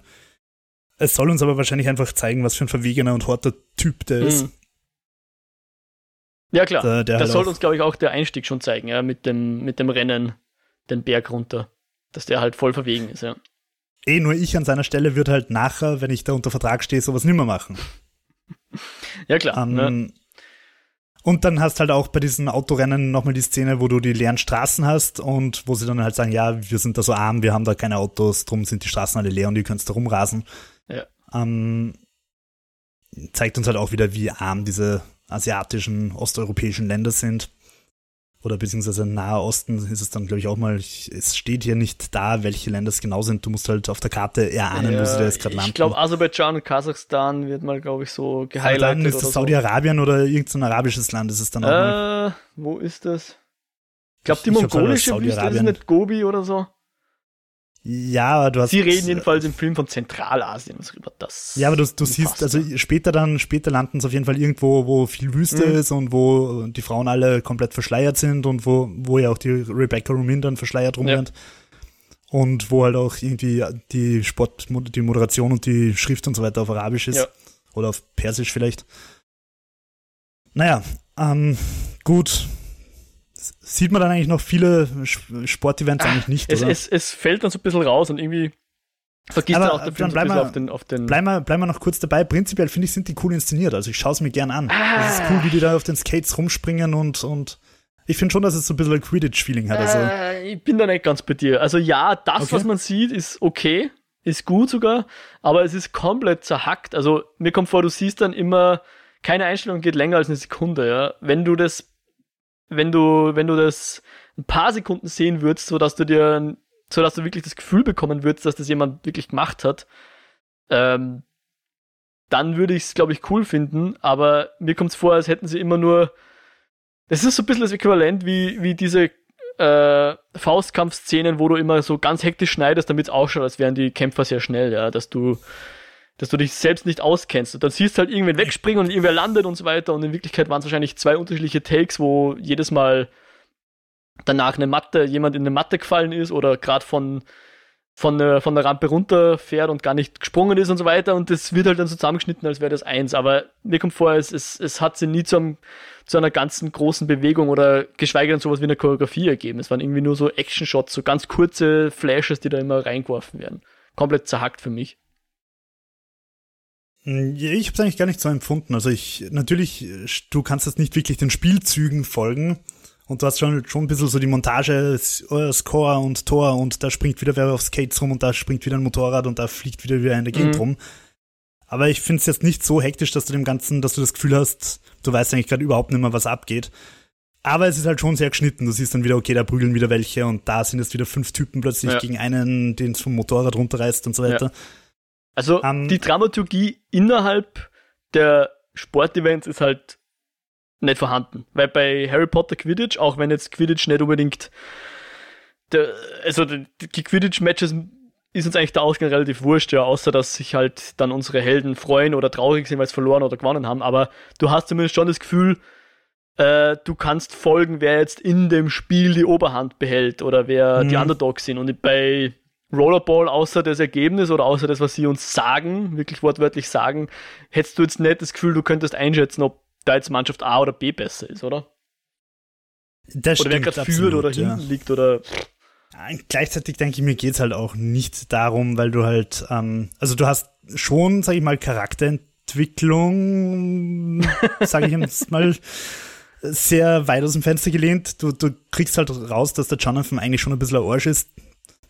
Es soll uns aber wahrscheinlich einfach zeigen, was für ein verwegener und harter Typ der ist. Mhm. Ja, klar. Der, der das halt soll uns, glaube ich, auch der Einstieg schon zeigen, ja, mit dem, mit dem Rennen den Berg runter. Dass der halt voll verwegen ist, ja. eh nur ich an seiner Stelle würde halt nachher, wenn ich da unter Vertrag stehe, sowas nimmer machen. Ja, klar. Ähm, ne? Und dann hast halt auch bei diesen Autorennen nochmal die Szene, wo du die leeren Straßen hast und wo sie dann halt sagen, ja, wir sind da so arm, wir haben da keine Autos, drum sind die Straßen alle leer und ihr könnt da rumrasen. Ja. Ähm, zeigt uns halt auch wieder, wie arm diese asiatischen, osteuropäischen Länder sind. Oder beziehungsweise im Nahe Osten ist es dann, glaube ich, auch mal, ich, es steht hier nicht da, welche Länder es genau sind. Du musst halt auf der Karte erahnen, wo sie da jetzt gerade landen. ich glaube, Aserbaidschan und Kasachstan wird mal, glaube ich, so Aber gehighlightet. dann ist oder es so. Saudi-Arabien oder irgendein arabisches Land, ist es dann auch mal. Äh, wo ist das? Ich glaube, die Ich- halt mongolische Wüste, das ist Saudi-Arabien. nicht Gobi oder so. Ja, aber du hast. Sie reden jedenfalls im Film von Zentralasien. Also über das. Ja, aber du, du siehst, also später dann, später landen sie auf jeden Fall irgendwo, wo viel Wüste Mhm. ist und wo die Frauen alle komplett verschleiert sind und wo, wo ja auch die Rebecca Romin dann verschleiert rumrennt. Und wo halt auch irgendwie die Sport, die Moderation und die Schrift und so weiter auf Arabisch ist. Ja. Oder auf Persisch vielleicht. Naja, ähm, gut. Sieht man dann eigentlich noch viele Sp- Sportevents eigentlich nicht, es, oder? es, es fällt dann so ein bisschen raus und irgendwie vergisst Aber dann auch der Film so bleib mal- auf den, auf den Bleib mal, bleib mal noch kurz dabei. Prinzipiell finde ich, sind die cool inszeniert. Also ich schaue es mir gern an. Es ist cool, wie die da auf den Skates rumspringen und, und ich finde schon, dass es so ein bisschen ein Quidditch-Feeling hat. Also, Äh, ich bin da nicht ganz bei dir. Also ja, das, Okay. was man sieht, ist okay, ist gut sogar, aber es ist komplett zerhackt. Also mir kommt vor, du siehst dann immer, keine Einstellung geht länger als eine Sekunde, ja. Wenn du das, wenn du, wenn du das ein paar Sekunden sehen würdest, sodass du dir, sodass du wirklich das Gefühl bekommen würdest, dass das jemand wirklich gemacht hat, ähm, dann würde ich es, glaube ich, cool finden, aber mir kommt es vor, als hätten sie immer nur. Das ist so ein bisschen das Äquivalent wie, wie diese äh, Faustkampfszenen, wo du immer so ganz hektisch schneidest, damit es ausschaut, als wären die Kämpfer sehr schnell, ja, dass du, dass du dich selbst nicht auskennst. Und dann siehst du halt irgendwen wegspringen und irgendwer landet und so weiter. Und in Wirklichkeit waren es wahrscheinlich zwei unterschiedliche Takes, wo jedes Mal danach eine Matte, jemand in eine Matte gefallen ist oder gerade von, von, der, von der Rampe runterfährt und gar nicht gesprungen ist und so weiter. Und das wird halt dann so zusammengeschnitten, als wäre das eins. Aber mir kommt vor, es, es, es hat sie nie zu, zu einer ganzen großen Bewegung oder geschweige denn sowas wie eine Choreografie ergeben. Es waren irgendwie nur so Action-Shots, so ganz kurze Flashes, die da immer reingeworfen werden. Komplett zerhackt für mich. Ja, ich habe es eigentlich gar nicht so empfunden. Also ich, natürlich, du kannst jetzt nicht wirklich den Spielzügen folgen. Und du hast schon, schon ein bisschen so die Montage, äh, Score und Tor und da springt wieder wer auf Skates rum und da springt wieder ein Motorrad und da fliegt wieder wer in der Gegend Mhm. rum. Aber ich finde es jetzt nicht so hektisch, dass du dem Ganzen, dass du das Gefühl hast, du weißt eigentlich gerade überhaupt nicht mehr, was abgeht. Aber es ist halt schon sehr geschnitten. Du siehst dann wieder, okay, da prügeln wieder welche und da sind jetzt wieder fünf Typen plötzlich Ja. gegen einen, den es vom Motorrad runterreißt und so weiter. Also Ähm, die Dramaturgie innerhalb der Sportevents ist halt nicht vorhanden. Weil bei Harry Potter Quidditch, auch wenn jetzt Quidditch nicht unbedingt der, also die die Quidditch-Matches ist uns eigentlich der Ausgang relativ wurscht, ja, außer dass sich halt dann unsere Helden freuen oder traurig sind, weil sie verloren oder gewonnen haben. Aber du hast zumindest schon das Gefühl, äh, du kannst folgen, wer jetzt in dem Spiel die Oberhand behält oder wer mhm. die Underdogs sind. Und bei Rollerball, außer das Ergebnis oder außer das, was sie uns sagen, wirklich wortwörtlich sagen, hättest du jetzt nicht das Gefühl, du könntest einschätzen, ob da jetzt Mannschaft A oder B besser ist, oder? Das oder stimmt, wer gerade führt oder ja. hinten liegt oder. Gleichzeitig denke ich mir, geht's halt auch nicht darum, weil du halt, ähm, also du hast schon, sag ich mal, Charakterentwicklung, sage ich jetzt mal, sehr weit aus dem Fenster gelehnt. Du, du kriegst halt raus, dass der Jonathan eigentlich schon ein bisschen ein Arsch ist.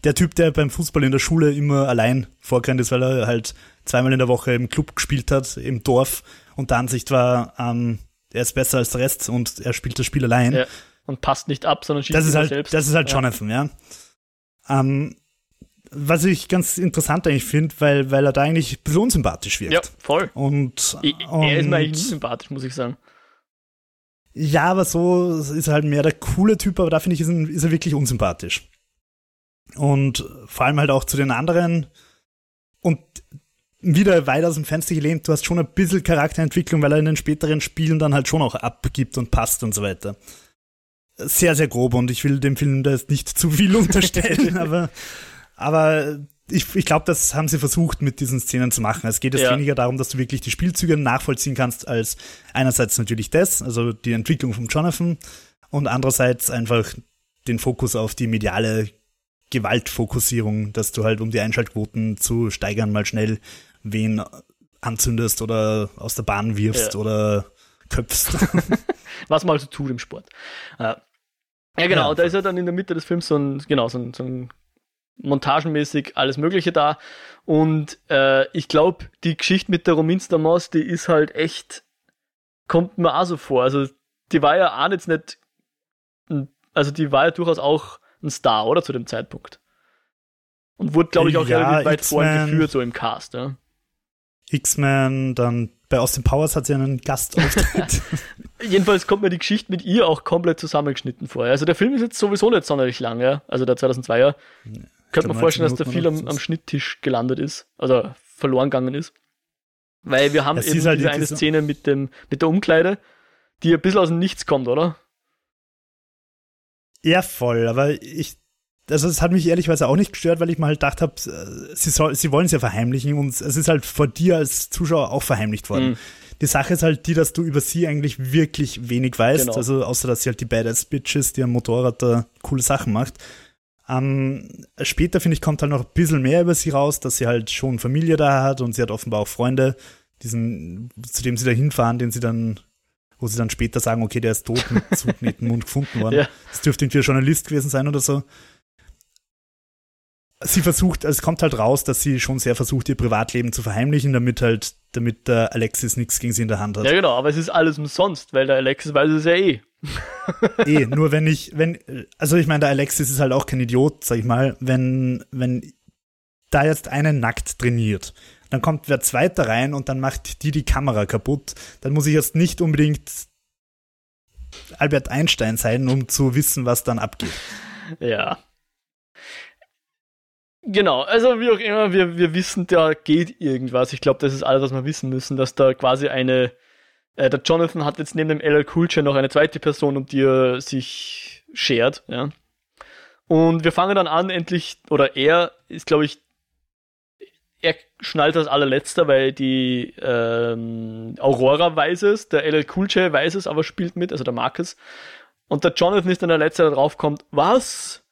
Der Typ, der beim Fußball in der Schule immer allein vorgerannt ist, weil er halt zweimal in der Woche im Club gespielt hat, im Dorf und der Ansicht war, ähm, er ist besser als der Rest und er spielt das Spiel allein. Ja. Und passt nicht ab, sondern schießt das ist halt, selbst. Das ist halt ja. Jonathan, ja. Ähm, was ich ganz interessant eigentlich finde, weil, weil er da eigentlich ein bisschen unsympathisch wirkt. Ja, voll. Und, und er ist mir eigentlich nicht sympathisch, muss ich sagen. Ja, aber so ist er halt mehr der coole Typ, aber da finde ich, ist, ein, ist er wirklich unsympathisch. Und vor allem halt auch zu den anderen. Und wieder weit aus dem Fenster gelehnt, du hast schon ein bisschen Charakterentwicklung, weil er in den späteren Spielen dann halt schon auch abgibt und passt und so weiter. Sehr, sehr grob und ich will dem Film da jetzt nicht zu viel unterstellen, aber, aber ich, ich glaube, das haben sie versucht mit diesen Szenen zu machen. Es geht jetzt ja. weniger darum, dass du wirklich die Spielzüge nachvollziehen kannst, als einerseits natürlich das, also die Entwicklung von Jonathan und andererseits einfach den Fokus auf die mediale Gewaltfokussierung, dass du halt, um die Einschaltquoten zu steigern, mal schnell wen anzündest oder aus der Bahn wirfst ja. oder köpfst. Was man also tut im Sport. Äh, ja, genau, ja, da ist ja dann in der Mitte des Films so ein, genau, so ein, so ein montagenmäßig alles Mögliche da. Und äh, ich glaube, die Geschichte mit der Rominster Maus, die ist halt echt, kommt mir auch so vor. Also, die war ja auch jetzt nicht, also die war ja durchaus auch ein Star, oder, zu dem Zeitpunkt. Und wurde, glaube ich, auch ja, relativ weit vorn geführt, so im Cast, ja. X-Men, dann bei Austin Powers hat sie einen Gastauftritt. Jedenfalls kommt mir die Geschichte mit ihr auch komplett zusammengeschnitten vor. Also der Film ist jetzt sowieso nicht sonderlich lang, ja? also der 2002er. Ja, Könnte man vorstellen, dass da viel am, am, Schnitttisch gelandet ist, also verloren gegangen ist. Weil wir haben das eben halt diese eine Szene mit, dem, mit der Umkleide, die ein bisschen aus dem Nichts kommt, oder? Ja, voll, aber ich also es hat mich ehrlichweise auch nicht gestört, weil ich mal halt gedacht habe, äh, sie, soll, sie wollen es ja verheimlichen und es ist halt vor dir als Zuschauer auch verheimlicht worden. Mhm. Die Sache ist halt die, dass du über sie eigentlich wirklich wenig weißt, genau. also außer dass sie halt die Badass Bitch ist, die am Motorrad da coole Sachen macht. Ähm, später, finde ich, kommt halt noch ein bisschen mehr über sie raus, dass sie halt schon Familie da hat und sie hat offenbar auch Freunde, diesen, zu dem sie da hinfahren, den sie dann, wo sie dann später sagen, okay, der ist tot mit zugenähten Mund gefunden worden. Ja. Das dürfte irgendwie ein Journalist gewesen sein oder so sie versucht, also es kommt halt raus, dass sie schon sehr versucht, ihr Privatleben zu verheimlichen, damit halt, damit der Alexis nichts gegen sie in der Hand hat. Ja, genau, aber es ist alles umsonst, weil der Alexis weiß es ja eh. eh, nur wenn ich, wenn, also ich meine, der Alexis ist halt auch kein Idiot, sag ich mal, wenn, wenn da jetzt eine nackt trainiert, dann kommt wer zweiter rein und dann macht die die Kamera kaputt, dann muss ich jetzt nicht unbedingt Albert Einstein sein, um zu wissen, was dann abgeht. Ja, Genau, also wie auch immer, wir, wir wissen, da geht irgendwas. Ich glaube, das ist alles, was wir wissen müssen, dass da quasi eine, äh, der Jonathan hat jetzt neben dem LL Cool J noch eine zweite Person, um die er sich schert, ja. Und wir fangen dann an, endlich, oder er ist, glaube ich, schnallt als allerletzter, weil die ähm, Aurora weiß es, der LL Cool J weiß es, aber spielt mit, also der Marcus. Und der Jonathan ist dann der Letzte, der drauf kommt, was?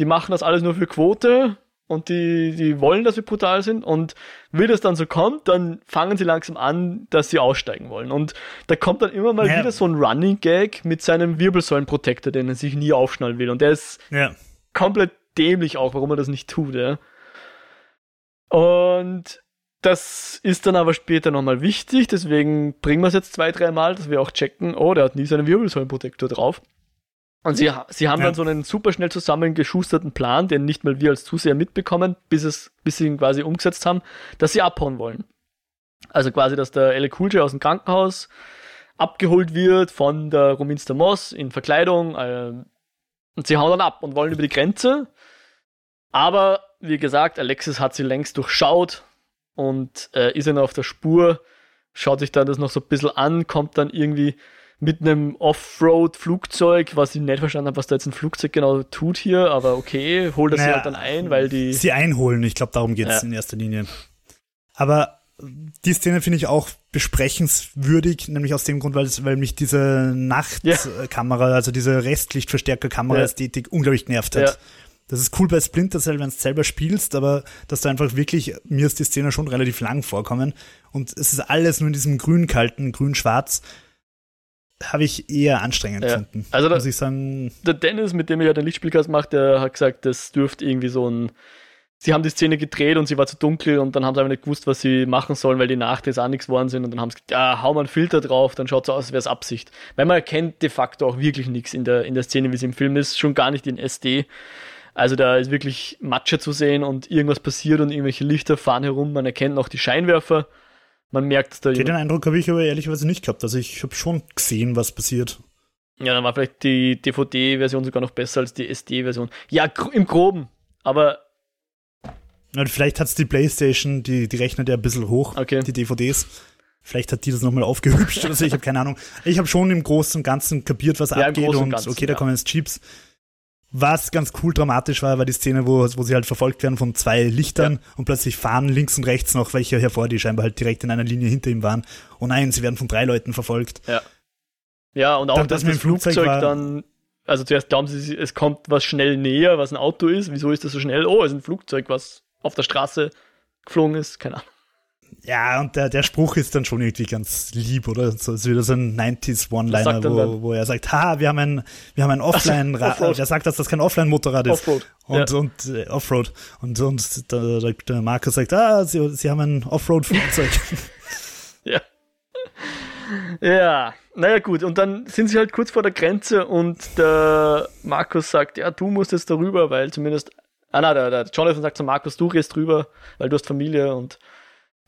die machen das alles nur für Quote und die, die wollen, dass wir brutal sind und wie das dann so kommt, dann fangen sie langsam an, dass sie aussteigen wollen. Und da kommt dann immer mal ja. wieder so ein Running Gag mit seinem Wirbelsäulenprotektor, den er sich nie aufschnallen will. Und der ist ja. komplett dämlich auch, warum er das nicht tut. Ja. Und das ist dann aber später nochmal wichtig, deswegen bringen wir es jetzt zwei, drei Mal, dass wir auch checken, oh, der hat nie seinen Wirbelsäulenprotektor drauf. Und sie, sie haben ja. dann so einen super schnell zusammengeschusterten Plan, den nicht mal wir als Zuseher mitbekommen, bis, es, bis sie ihn quasi umgesetzt haben, dass sie abhauen wollen. Also quasi, dass der Elle Coolj aus dem Krankenhaus abgeholt wird von der Ruminster Moss in Verkleidung. Äh, und sie hauen dann ab und wollen über die Grenze. Aber wie gesagt, Alexis hat sie längst durchschaut und äh, ist dann auf der Spur, schaut sich dann das noch so ein bisschen an, kommt dann irgendwie mit einem Offroad-Flugzeug, was ich nicht verstanden habe, was da jetzt ein Flugzeug genau tut hier, aber okay, holt das naja, sie halt dann ein, weil die. Sie einholen, ich glaube, darum geht es ja. in erster Linie. Aber die Szene finde ich auch besprechenswürdig, nämlich aus dem Grund, weil, weil mich diese Nachtkamera, ja. also diese Restlichtverstärkerkamera-Ästhetik ja. unglaublich genervt hat. Das ist cool bei Splinter Cell, wenn du selber spielst, aber dass da einfach wirklich, mir ist die Szene schon relativ lang vorkommen und es ist alles nur in diesem grün-kalten, grün-schwarz habe ich eher anstrengend ja. gefunden. Also da, muss ich sagen. Der Dennis, mit dem ich ja den Lichtspielcast mache, der hat gesagt, das dürfte irgendwie so ein. Sie haben die Szene gedreht und sie war zu dunkel und dann haben sie aber nicht gewusst, was sie machen sollen, weil die Nachdrehs auch nichts geworden sind und dann haben sie gesagt, ja, hau mal einen Filter drauf, dann schaut es aus, als wäre es Absicht. Weil man erkennt de facto auch wirklich nichts in der, in der Szene, wie sie im Film ist, schon gar nicht in SD. Also da ist wirklich Matsche zu sehen und irgendwas passiert und irgendwelche Lichter fahren herum, man erkennt noch die Scheinwerfer man merkt da. Den Eindruck habe ich aber ehrlicherweise nicht gehabt. Also ich habe schon gesehen, was passiert. Ja, dann war vielleicht die DVD-Version sogar noch besser als die SD-Version. Ja, im Groben, aber. Ja, vielleicht hat es die Playstation, die, die rechnet ja ein bisschen hoch, okay. die DVDs. Vielleicht hat die das nochmal aufgehübscht oder so, ich habe keine Ahnung. Ich habe schon im Großen und Ganzen kapiert, was ja, abgeht und Ganzen, okay, da kommen jetzt Chips. Was ganz cool dramatisch war, war die Szene, wo, wo sie halt verfolgt werden von zwei Lichtern ja. und plötzlich fahren links und rechts noch welche hervor, die scheinbar halt direkt in einer Linie hinter ihm waren. Oh nein, sie werden von drei Leuten verfolgt. Ja. Ja, und auch, dann, dass das, das Flugzeug, Flugzeug dann, also zuerst glauben sie, es kommt was schnell näher, was ein Auto ist. Wieso ist das so schnell? Oh, es ist ein Flugzeug, was auf der Straße geflogen ist. Keine Ahnung. Ja, und der, der Spruch ist dann schon irgendwie ganz lieb, oder? So ist wieder so ein 90s One-Liner, wo, wo er sagt, ha, wir haben ein, wir haben ein Offline, Offroad. er sagt, dass das kein Offline-Motorrad ist. Offroad. Und, ja. und, äh, Offroad. Und, und der, der Markus sagt, ah, sie, sie haben ein Offroad-Flugzeug. ja. Ja, naja gut, und dann sind sie halt kurz vor der Grenze und der Markus sagt, ja, du musst jetzt darüber, weil zumindest, ah na, der, der Jonathan sagt zu Markus, du gehst drüber, weil du hast Familie und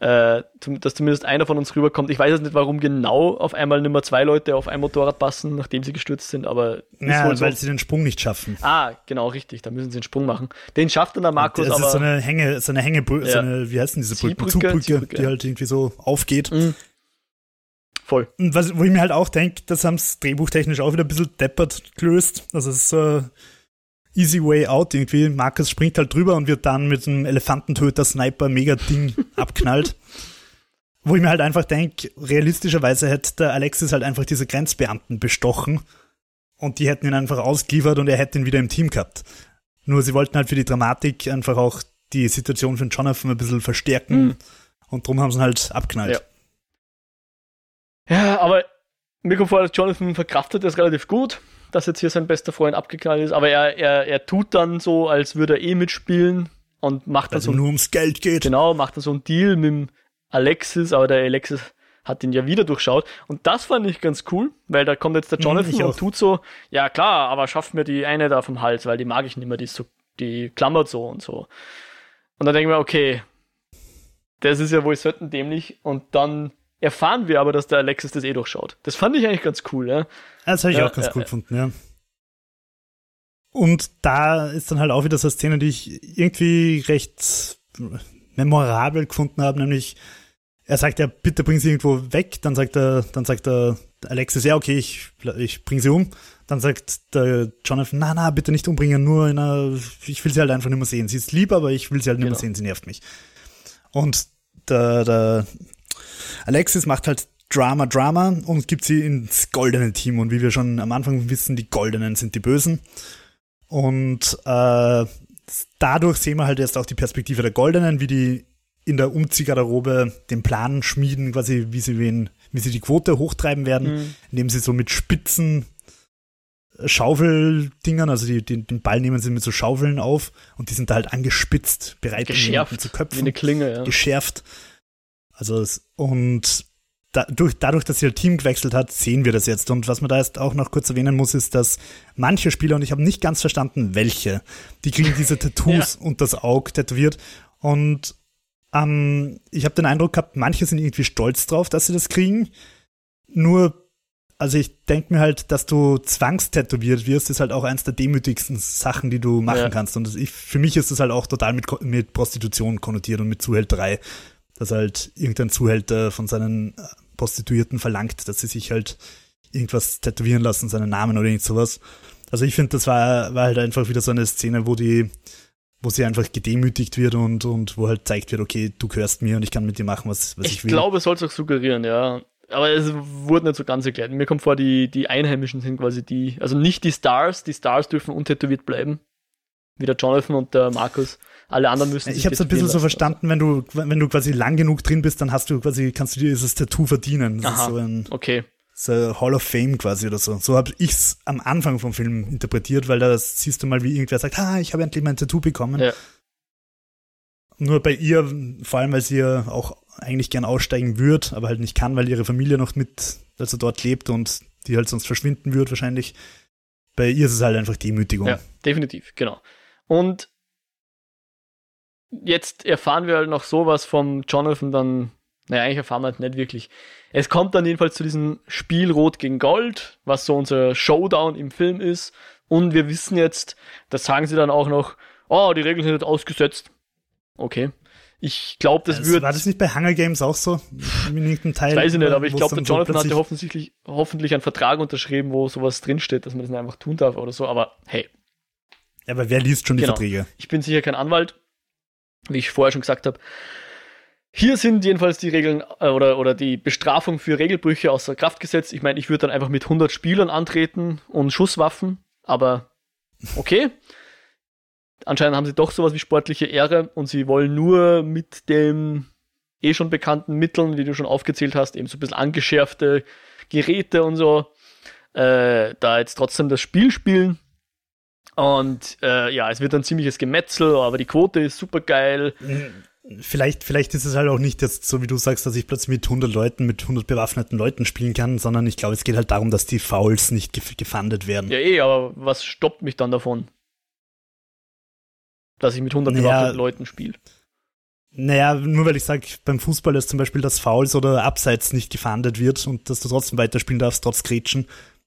äh, dass zumindest einer von uns rüberkommt. Ich weiß jetzt nicht, warum genau auf einmal Nummer zwei Leute auf ein Motorrad passen, nachdem sie gestürzt sind, aber ja, weil so. sie den Sprung nicht schaffen. Ah, genau, richtig. Da müssen sie den Sprung machen. Den schafft dann der Markus das aber. Das ist so eine Hänge, so eine Hängebrücke, ja. so eine, wie heißt denn diese Brücke? Zugbrücke, Zugbrücke, die halt irgendwie so aufgeht. Mhm. Voll. Und was, wo ich mir halt auch denke, das haben es drehbuchtechnisch auch wieder ein bisschen deppert gelöst. Also es ist so easy way out irgendwie. Markus springt halt drüber und wird dann mit einem Elefantentöter-Sniper mega Ding abknallt. Wo ich mir halt einfach denke, realistischerweise hätte der Alexis halt einfach diese Grenzbeamten bestochen und die hätten ihn einfach ausgeliefert und er hätte ihn wieder im Team gehabt. Nur sie wollten halt für die Dramatik einfach auch die Situation von Jonathan ein bisschen verstärken mhm. und drum haben sie ihn halt abknallt. Ja, ja aber mir kommt vor, Jonathan verkraftet das relativ gut dass jetzt hier sein bester Freund abgeknallt ist, aber er, er, er tut dann so, als würde er eh mitspielen und macht dann also so. nur ums Geld geht. Genau, macht dann so einen Deal mit dem Alexis, aber der Alexis hat ihn ja wieder durchschaut. Und das fand ich ganz cool, weil da kommt jetzt der mhm, Jonathan mhm, und tut so, ja klar, aber schafft mir die eine da vom Hals, weil die mag ich nicht mehr, die ist so, die klammert so und so. Und dann denken wir, okay, das ist ja wohl selten dämlich. Und dann erfahren wir aber, dass der Alexis das eh durchschaut. Das fand ich eigentlich ganz cool, ja. Das habe ich ja, auch ganz ja, cool gefunden, ja. Und da ist dann halt auch wieder so eine Szene, die ich irgendwie recht memorabel gefunden habe, nämlich er sagt ja, bitte bring sie irgendwo weg, dann sagt er, dann sagt er Alexis, ja, okay, ich, ich bring sie um. Dann sagt der Jonathan, na, na, bitte nicht umbringen, nur in einer, ich will sie halt einfach nicht mehr sehen. Sie ist lieb, aber ich will sie halt nicht genau. mehr sehen, sie nervt mich. Und der, der Alexis macht halt Drama, Drama und gibt sie ins goldene Team. Und wie wir schon am Anfang wissen, die Goldenen sind die Bösen. Und äh, dadurch sehen wir halt jetzt auch die Perspektive der Goldenen, wie die in der Umziehgarderobe den Plan schmieden, quasi wie sie wen, wie sie die Quote hochtreiben werden, mhm. indem sie so mit spitzen Schaufeldingern, also die, die, den Ball nehmen sie mit so Schaufeln auf und die sind da halt angespitzt, bereit, geschärft, zu köpfen. Wie eine Klinge, ja. Geschärft. Also es, und dadurch, dadurch, dass ihr Team gewechselt hat, sehen wir das jetzt. Und was man da jetzt auch noch kurz erwähnen muss, ist, dass manche Spieler, und ich habe nicht ganz verstanden, welche, die kriegen diese Tattoos ja. und das Auge tätowiert. Und ähm, ich habe den Eindruck gehabt, manche sind irgendwie stolz drauf, dass sie das kriegen. Nur also ich denke mir halt, dass du zwangstätowiert wirst, ist halt auch eins der demütigsten Sachen, die du machen ja. kannst. Und ich, für mich ist das halt auch total mit, mit Prostitution konnotiert und mit Zuhälterei. Dass halt irgendein Zuhälter von seinen äh, Prostituierten verlangt, dass sie sich halt irgendwas tätowieren lassen, seinen Namen oder irgend sowas. Also ich finde, das war, war halt einfach wieder so eine Szene, wo die, wo sie einfach gedemütigt wird und, und wo halt zeigt wird, okay, du gehörst mir und ich kann mit dir machen, was, was ich, ich will. Ich glaube, es soll es auch suggerieren, ja aber es wurde nicht so ganz erklärt. Mir kommt vor, die, die Einheimischen sind quasi die, also nicht die Stars, die Stars dürfen untätowiert bleiben. Wie der Jonathan und der Markus. Alle anderen müssen Ich habe es ein bisschen so verstanden, wenn du, wenn du quasi lang genug drin bist, dann hast du quasi, kannst du dir dieses Tattoo verdienen. Das Aha, ist so ein, okay. So Hall of Fame quasi oder so. So habe ich es am Anfang vom Film interpretiert, weil da siehst du mal, wie irgendwer sagt, ah, ich habe endlich mein Tattoo bekommen. Ja. Nur bei ihr, vor allem weil sie ja auch eigentlich gern aussteigen würde, aber halt nicht kann, weil ihre Familie noch mit, also dort lebt und die halt sonst verschwinden würde wahrscheinlich. Bei ihr ist es halt einfach Demütigung. Ja, definitiv, genau. Und jetzt erfahren wir halt noch sowas vom Jonathan dann, naja, eigentlich erfahren wir halt nicht wirklich. Es kommt dann jedenfalls zu diesem Spiel Rot gegen Gold, was so unser Showdown im Film ist. Und wir wissen jetzt, das sagen sie dann auch noch, oh, die Regeln sind jetzt ausgesetzt. Okay. Ich glaube, das, das wird. War das nicht bei Hunger Games auch so? Teil, weiß ich nicht, aber ich glaube, der Jonathan hat ja hoffentlich, hoffentlich einen Vertrag unterschrieben, wo sowas drinsteht, dass man das einfach tun darf oder so, aber hey. Ja, aber wer liest schon die genau. Verträge? Ich bin sicher kein Anwalt, wie ich vorher schon gesagt habe. Hier sind jedenfalls die Regeln äh, oder, oder die Bestrafung für Regelbrüche außer Kraft gesetzt. Ich meine, ich würde dann einfach mit 100 Spielern antreten und Schusswaffen, aber okay anscheinend haben sie doch sowas wie sportliche Ehre und sie wollen nur mit dem eh schon bekannten Mitteln, wie du schon aufgezählt hast, eben so ein bisschen angeschärfte Geräte und so, äh, da jetzt trotzdem das Spiel spielen. Und äh, ja, es wird ein ziemliches Gemetzel, aber die Quote ist super geil. Vielleicht, vielleicht ist es halt auch nicht jetzt so, wie du sagst, dass ich plötzlich mit 100 Leuten, mit 100 bewaffneten Leuten spielen kann, sondern ich glaube, es geht halt darum, dass die Fouls nicht gefundet werden. Ja, eh, aber was stoppt mich dann davon? dass ich mit 100 naja, Leuten spiele. Naja, nur weil ich sage, beim Fußball ist zum Beispiel, dass Fouls oder Abseits nicht gefahndet wird und dass du trotzdem weiterspielen darfst, trotz Gretchen,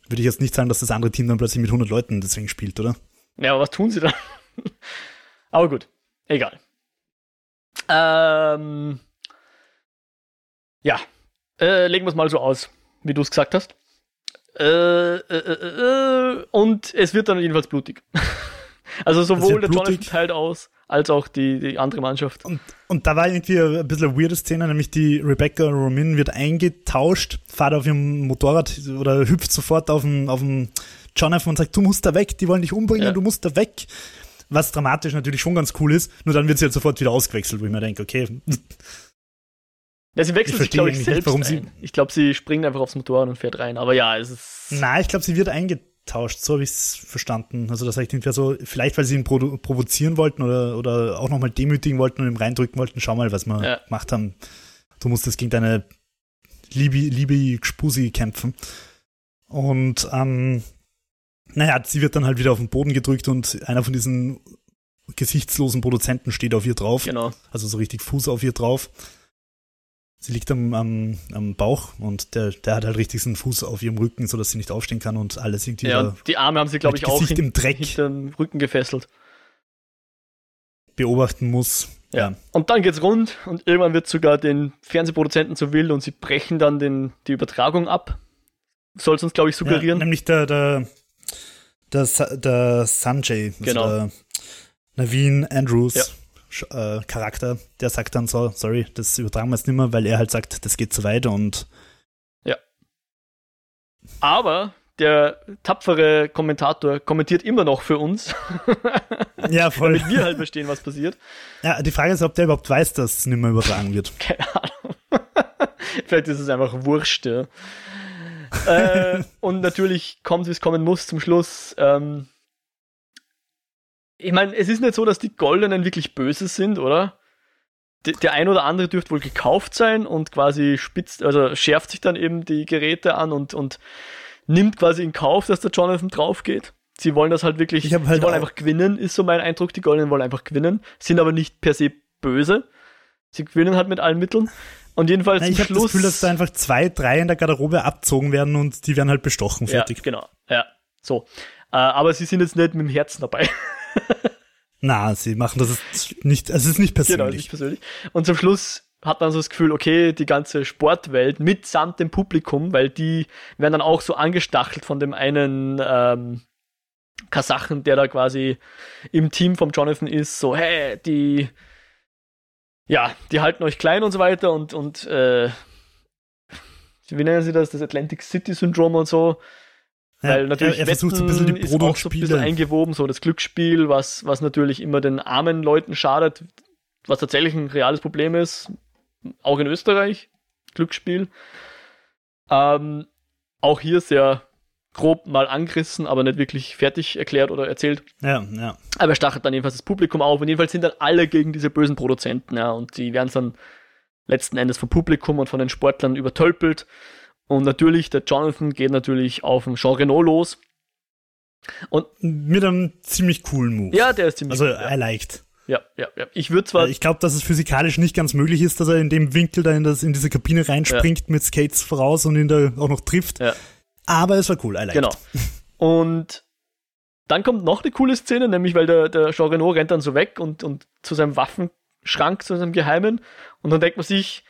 würde ich jetzt nicht sagen, dass das andere Team dann plötzlich mit 100 Leuten deswegen spielt, oder? Ja, aber was tun sie dann? aber gut, egal. Ähm, ja, äh, legen wir es mal so aus, wie du es gesagt hast. Äh, äh, äh, äh und es wird dann jedenfalls blutig. Also sowohl der Jonathan teilt aus, als auch die, die andere Mannschaft. Und, und da war irgendwie ein bisschen eine weirde Szene, nämlich die Rebecca Romin wird eingetauscht, fährt auf ihrem Motorrad oder hüpft sofort auf den, auf den Jonathan und sagt, du musst da weg, die wollen dich umbringen, ja. du musst da weg. Was dramatisch natürlich schon ganz cool ist, nur dann wird sie halt sofort wieder ausgewechselt, wo ich mir denke, okay. Ja, sie wechselt sich, glaube ich, selbst nicht, ein. Ich glaube, sie springt einfach aufs Motorrad und fährt rein. Aber ja, es ist. Nein, ich glaube, sie wird eingetauscht tauscht. So habe ich es verstanden. Also das heißt irgendwie so, vielleicht weil sie ihn provo provozieren wollten oder, oder auch nochmal demütigen wollten und ihm reindrücken wollten, schau mal, was wir ja. gemacht haben. Du musstest gegen deine Liebe, Liebe Spusi kämpfen. Und ähm, naja, sie wird dann halt wieder auf den Boden gedrückt und einer von diesen gesichtslosen Produzenten steht auf ihr drauf. Genau. Also so richtig Fuß auf ihr drauf. Sie liegt am, am, am Bauch und der, der hat halt richtig so einen Fuß auf ihrem Rücken, sodass sie nicht aufstehen kann und alles irgendwie. Ja, die Arme haben sie, glaube ich, auch hin, im Dreck hinter den Rücken gefesselt. Beobachten muss. Ja. ja. Und dann geht's rund und irgendwann wird sogar den Fernsehproduzenten zu wild und sie brechen dann den, die Übertragung ab. Soll es uns, glaube ich, suggerieren. Ja, nämlich der, der, der, der Sanjay, also genau. der Naveen Andrews. Ja äh, Charakter, der sagt dann so, sorry, das übertragen wir jetzt nicht mehr, weil er halt sagt, das geht zu weit und ja. Aber der tapfere Kommentator kommentiert immer noch für uns. ja, voll. Damit wir halt verstehen, was passiert. Ja, die Frage ist, ob der überhaupt weiß, dass es nicht mehr übertragen wird. Keine Ahnung. Vielleicht ist es einfach wurscht, ja. äh, und natürlich kommt, wie es kommen muss, zum Schluss. Ähm, ich meine, es ist nicht so, dass die Goldenen wirklich böse sind, oder? D der ein oder andere dürfte wohl gekauft sein und quasi spitzt, also schärft sich dann eben die Geräte an und, und nimmt quasi in Kauf, dass der Jonathan drauf geht. Sie wollen das halt wirklich, halt sie wollen einfach gewinnen, ist so mein Eindruck. Die Goldenen wollen einfach gewinnen, sind aber nicht per se böse. Sie gewinnen halt mit allen Mitteln. Und jedenfalls Nein, ich habe das Gefühl, dass da einfach zwei, drei in der Garderobe abzogen werden und die werden halt bestochen, fertig. Ja, genau. Ja, so. Äh, aber sie sind jetzt nicht mit dem Herzen dabei. Na, sie machen das nicht, es ist nicht persönlich. Genau, nicht persönlich. Und zum Schluss hat man so das Gefühl, okay, die ganze Sportwelt mitsamt dem Publikum, weil die werden dann auch so angestachelt von dem einen ähm, Kasachen, der da quasi im Team vom Jonathan ist, so, hey, die, ja, die halten euch klein und so weiter und, und äh, wie nennen sie das, das Atlantic City Syndrom und so. Weil natürlich er, er versucht so ein bisschen die ist auch so ein bisschen eingewoben, so das Glücksspiel, was, was natürlich immer den armen Leuten schadet, was tatsächlich ein reales Problem ist, auch in Österreich, Glücksspiel. Ähm, auch hier sehr grob mal angerissen, aber nicht wirklich fertig erklärt oder erzählt. Ja, ja. Aber er stachelt dann jedenfalls das Publikum auf und jedenfalls sind dann alle gegen diese bösen Produzenten, ja, und die werden dann letzten Endes vom Publikum und von den Sportlern übertölpelt. Und natürlich, der Jonathan geht natürlich auf den Jean Renault los. Und mit einem ziemlich coolen Move. Ja, der ist ziemlich Also, cool, ja. er liked. Ja, ja, ja. Ich würde zwar. Ich glaube, dass es physikalisch nicht ganz möglich ist, dass er in dem Winkel da in, das, in diese Kabine reinspringt ja. mit Skates voraus und ihn da auch noch trifft. Ja. Aber es war cool, I liked. Genau. Und dann kommt noch eine coole Szene, nämlich weil der, der Jean Renault rennt dann so weg und, und zu seinem Waffenschrank, zu seinem Geheimen. Und dann denkt man sich,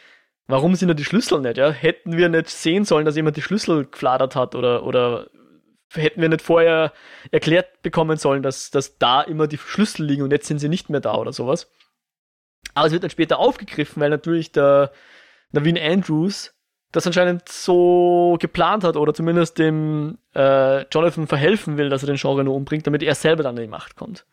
warum sind da die Schlüssel nicht? Ja? Hätten wir nicht sehen sollen, dass jemand die Schlüssel gefladert hat oder, oder hätten wir nicht vorher erklärt bekommen sollen, dass, dass da immer die Schlüssel liegen und jetzt sind sie nicht mehr da oder sowas. Aber es wird dann später aufgegriffen, weil natürlich der Navin Andrews das anscheinend so geplant hat oder zumindest dem äh, Jonathan verhelfen will, dass er den Genre nur umbringt, damit er selber dann in die Macht kommt.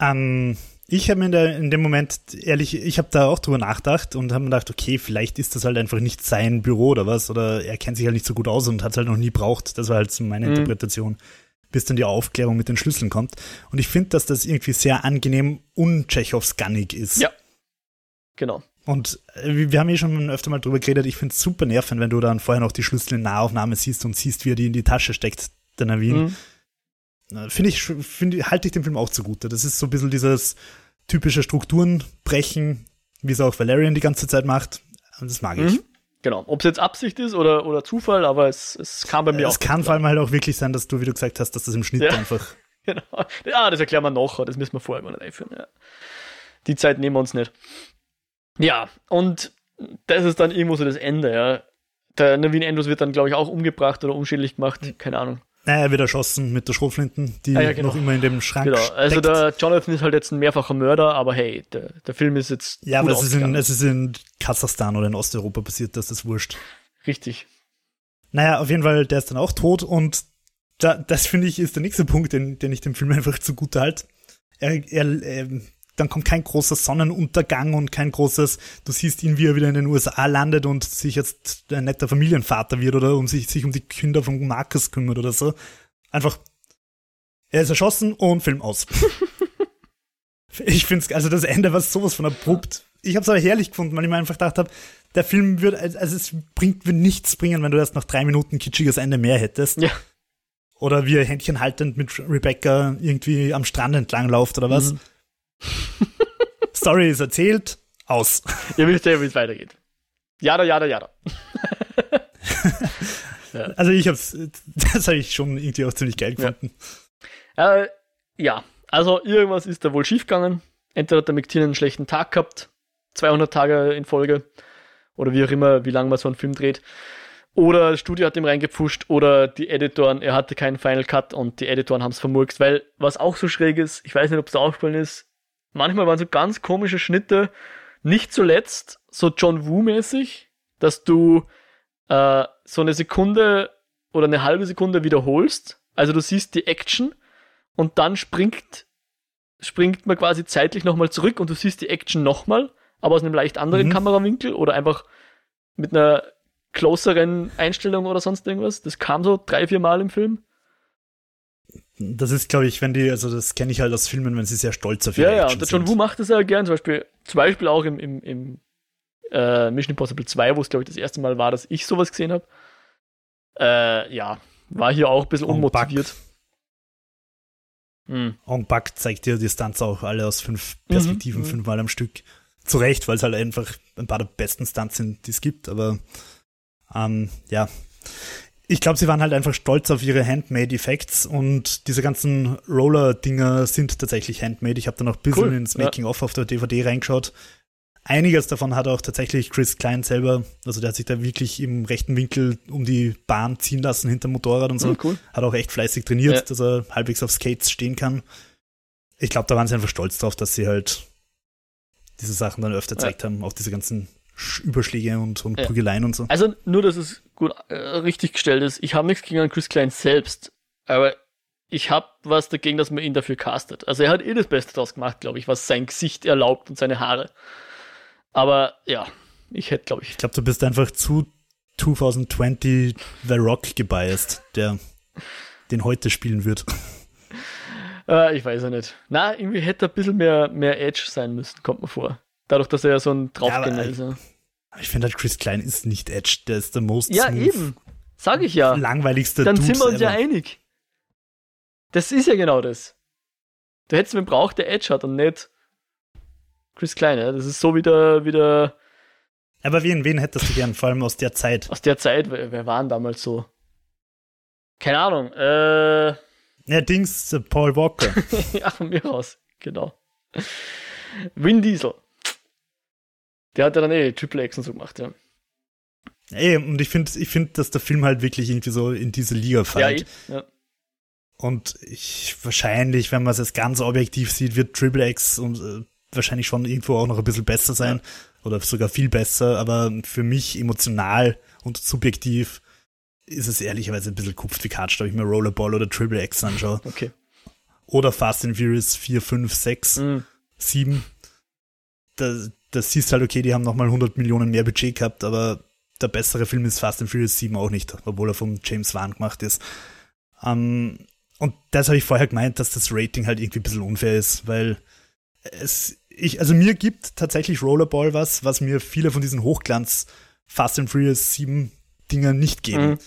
Ähm, ich habe mir in, der, in, dem Moment, ehrlich, ich habe da auch drüber nachgedacht und habe mir gedacht, okay, vielleicht ist das halt einfach nicht sein Büro oder was, oder er kennt sich halt nicht so gut aus und hat es halt noch nie braucht. Das war halt so meine mhm. Interpretation, bis dann die Aufklärung mit den Schlüsseln kommt. Und ich finde, dass das irgendwie sehr angenehm un-Tschechows-gunnig ist. Ja. Genau. Und äh, wir haben eh schon öfter mal drüber geredet, ich finde es super nervend, wenn du dann vorher noch die Schlüssel in Nahaufnahme siehst und siehst, wie er die in die Tasche steckt, der Navin. Mhm. Finde ich, find, halte ich dem Film auch zugute. Das ist so ein bisschen dieses typische Strukturen brechen, wie es auch Valerian die ganze Zeit macht. Das mag ich. Mhm. Genau. Ob es jetzt Absicht ist oder, oder Zufall, aber es, es kam bei mir es auch. Es kann vor allem halt auch wirklich sein, dass du, wie du gesagt hast, dass das im Schnitt ja. einfach. Genau. Ja, das erklären wir noch, das müssen wir vorher mal einführen. Ja. Die Zeit nehmen wir uns nicht. Ja, und das ist dann irgendwo so das Ende, ja. Der Navin Andrews wird dann, glaube ich, auch umgebracht oder unschädlich gemacht. Keine Ahnung. Naja, er wird erschossen mit der Schrotflinten, die ah, ja, genau. noch immer in dem Schrank Genau, also der Jonathan ist halt jetzt ein mehrfacher Mörder, aber hey, der, der Film ist jetzt. Ja, aber es ist, in, es ist in Kasachstan oder in Osteuropa passiert, das ist wurscht. Richtig. Naja, auf jeden Fall, der ist dann auch tot und da, das finde ich ist der nächste Punkt, den, den ich dem Film einfach zugute halte. Er, er, er dann kommt kein großer Sonnenuntergang und kein großes, du siehst ihn, wie er wieder in den USA landet und sich jetzt ein netter Familienvater wird oder um sich, sich um die Kinder von Marcus kümmert oder so. Einfach, er ist erschossen und Film aus. ich finde es, also das Ende war sowas von abrupt. Ich habe es aber herrlich gefunden, weil ich mir einfach gedacht habe, der Film würde, also es bringt, würde nichts bringen, wenn du erst nach drei Minuten kitschiges Ende mehr hättest. Ja. Oder wie er Händchen haltend mit Rebecca irgendwie am Strand entlang läuft oder was. Mhm. Story ist erzählt, aus. Ihr wisst ja, wie es weitergeht. Jada, jada, jada. ja. Also ich hab's, das habe ich schon irgendwie auch ziemlich geil gefunden. Ja. Äh, ja, also irgendwas ist da wohl schiefgegangen. Entweder hat der McTiernan einen schlechten Tag gehabt, 200 Tage in Folge, oder wie auch immer, wie lange man so einen Film dreht. Oder das Studio hat ihm reingepfuscht, oder die Editoren, er hatte keinen Final Cut und die Editoren haben es vermurkst, weil was auch so schräg ist, ich weiß nicht, ob es da aufgefallen ist, manchmal waren so ganz komische Schnitte, nicht zuletzt so John Woo-mäßig, dass du äh, so eine Sekunde oder eine halbe Sekunde wiederholst. Also du siehst die Action und dann springt, springt man quasi zeitlich nochmal zurück und du siehst die Action nochmal, aber aus einem leicht anderen mhm. Kamerawinkel oder einfach mit einer closeren Einstellung oder sonst irgendwas. Das kam so drei, vier Mal im Film. Das ist, glaube ich, wenn die, also das kenne ich halt aus Filmen, wenn sie sehr stolz auf ihre Ja, ja, und der John Woo macht das ja gern, zum Beispiel, zum Beispiel auch im, im, im äh, Mission Impossible 2, wo es, glaube ich, das erste Mal war, dass ich sowas gesehen habe. Äh, ja, war hier auch ein bisschen unmotiviert. Mhm. Ong Bak zeigt dir die Stunts auch alle aus fünf Perspektiven, mhm. fünfmal am Stück. zu Recht, weil es halt einfach ein paar der besten Stunts sind, die es gibt, aber ähm, ja. Ich glaube, sie waren halt einfach stolz auf ihre Handmade-Effects und diese ganzen Roller-Dinger sind tatsächlich handmade. Ich habe da noch ein bisschen cool, ins Making-of ja. auf der DVD reingeschaut. Einiges davon hat auch tatsächlich Chris Klein selber, also der hat sich da wirklich im rechten Winkel um die Bahn ziehen lassen hinter dem Motorrad und so. Mhm, cool. Hat auch echt fleißig trainiert, ja. dass er halbwegs auf Skates stehen kann. Ich glaube, da waren sie einfach stolz drauf, dass sie halt diese Sachen dann öfter gezeigt ja. haben, auch diese ganzen Überschläge und, und ja. Prügeleien und so. Also nur, dass es gut äh, richtig gestellt ist. Ich habe nichts gegen Chris Klein selbst, aber ich habe was dagegen, dass man ihn dafür castet. Also er hat eh das Beste draus gemacht, glaube ich, was sein Gesicht erlaubt und seine Haare. Aber ja, ich hätte, glaube ich. Ich glaube, du bist einfach zu 2020 The Rock gebiased, der den heute spielen wird. Äh, ich weiß ja nicht. Na, irgendwie hätte er ein bisschen mehr, mehr Edge sein müssen, kommt mir vor. Dadurch, dass er ja so ein Draufgänger ja, ist. Ja. Ich finde halt, Chris Klein ist nicht Edge, der ist der most Ja, smooth, eben. Sag ich ja. Langweiligste Dann Dudes sind wir uns ever. ja einig. Das ist ja genau das. Du hättest wen braucht, der Edge hat und nicht Chris Klein. Ja? Das ist so wieder, wieder. Aber wen, wen hättest du gern, vor allem aus der Zeit? Aus der Zeit, wer, wer waren damals so? Keine Ahnung. Äh. Ja, Dings, Paul Walker. ja, von mir aus, genau. Vin Diesel. Der hat ja dann eh Triple X und so gemacht, ja. Ey, und ich finde, ich find, dass der Film halt wirklich irgendwie so in diese Liga fällt. Ja, eh, ja. Und ich, wahrscheinlich, wenn man es jetzt ganz objektiv sieht, wird Triple X und, äh, wahrscheinlich schon irgendwo auch noch ein bisschen besser sein. Ja. Oder sogar viel besser. Aber für mich emotional und subjektiv ist es ehrlicherweise ein bisschen kupft wie Katsch, ob ich mir Rollerball oder Triple X anschaue. Okay. Oder Fast and Furious 4, 5, 6, mhm. 7. Da, das siehst halt, okay, die haben nochmal 100 Millionen mehr Budget gehabt, aber der bessere Film ist Fast and Furious 7 auch nicht, obwohl er von James Wan gemacht ist. Ähm, und das habe ich vorher gemeint, dass das Rating halt irgendwie ein bisschen unfair ist, weil es, ich, also mir gibt tatsächlich Rollerball was, was mir viele von diesen Hochglanz Fast and Furious 7 Dinger nicht geben. Mhm.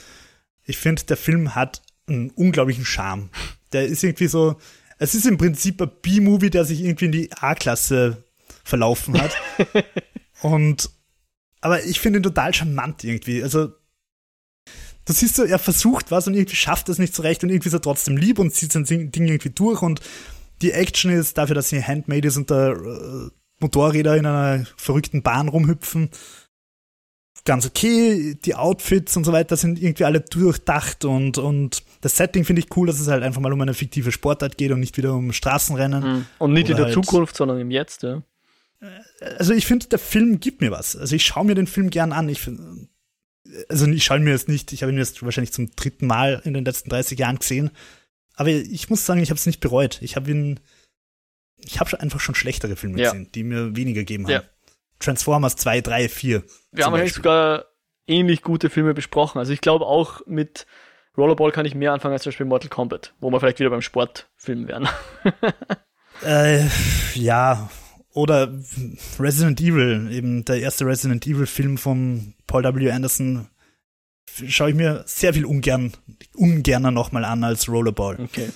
Ich finde, der Film hat einen unglaublichen Charme. Der ist irgendwie so, es ist im Prinzip ein B-Movie, der sich irgendwie in die A-Klasse verlaufen hat. und, aber ich finde ihn total charmant irgendwie. Also, du siehst so, er versucht was und irgendwie schafft es nicht so recht und irgendwie ist er trotzdem lieb und zieht sein Ding irgendwie durch und die Action ist dafür, dass sie handmade ist und da äh, Motorräder in einer verrückten Bahn rumhüpfen. Ganz okay, die Outfits und so weiter sind irgendwie alle durchdacht und, und das Setting finde ich cool, dass es halt einfach mal um eine fiktive Sportart geht und nicht wieder um Straßenrennen. Mhm. Und nicht in der halt Zukunft, sondern im Jetzt, ja also ich finde, der Film gibt mir was. Also ich schaue mir den Film gern an. Ich also ich schaue mir jetzt nicht, ich habe ihn jetzt wahrscheinlich zum dritten Mal in den letzten 30 Jahren gesehen. Aber ich muss sagen, ich habe es nicht bereut. Ich habe ihn, ich habe einfach schon schlechtere Filme ja. gesehen, die mir weniger gegeben haben. Ja. Transformers 2, 3, 4. Wir haben eigentlich sogar ähnlich gute Filme besprochen. Also ich glaube auch mit Rollerball kann ich mehr anfangen als zum Beispiel Mortal Kombat, wo wir vielleicht wieder beim Sportfilm wären. äh, ja, oder Resident Evil, eben der erste Resident Evil Film von Paul W. Anderson, schaue ich mir sehr viel ungern, ungerner nochmal an als Rollerball. Okay.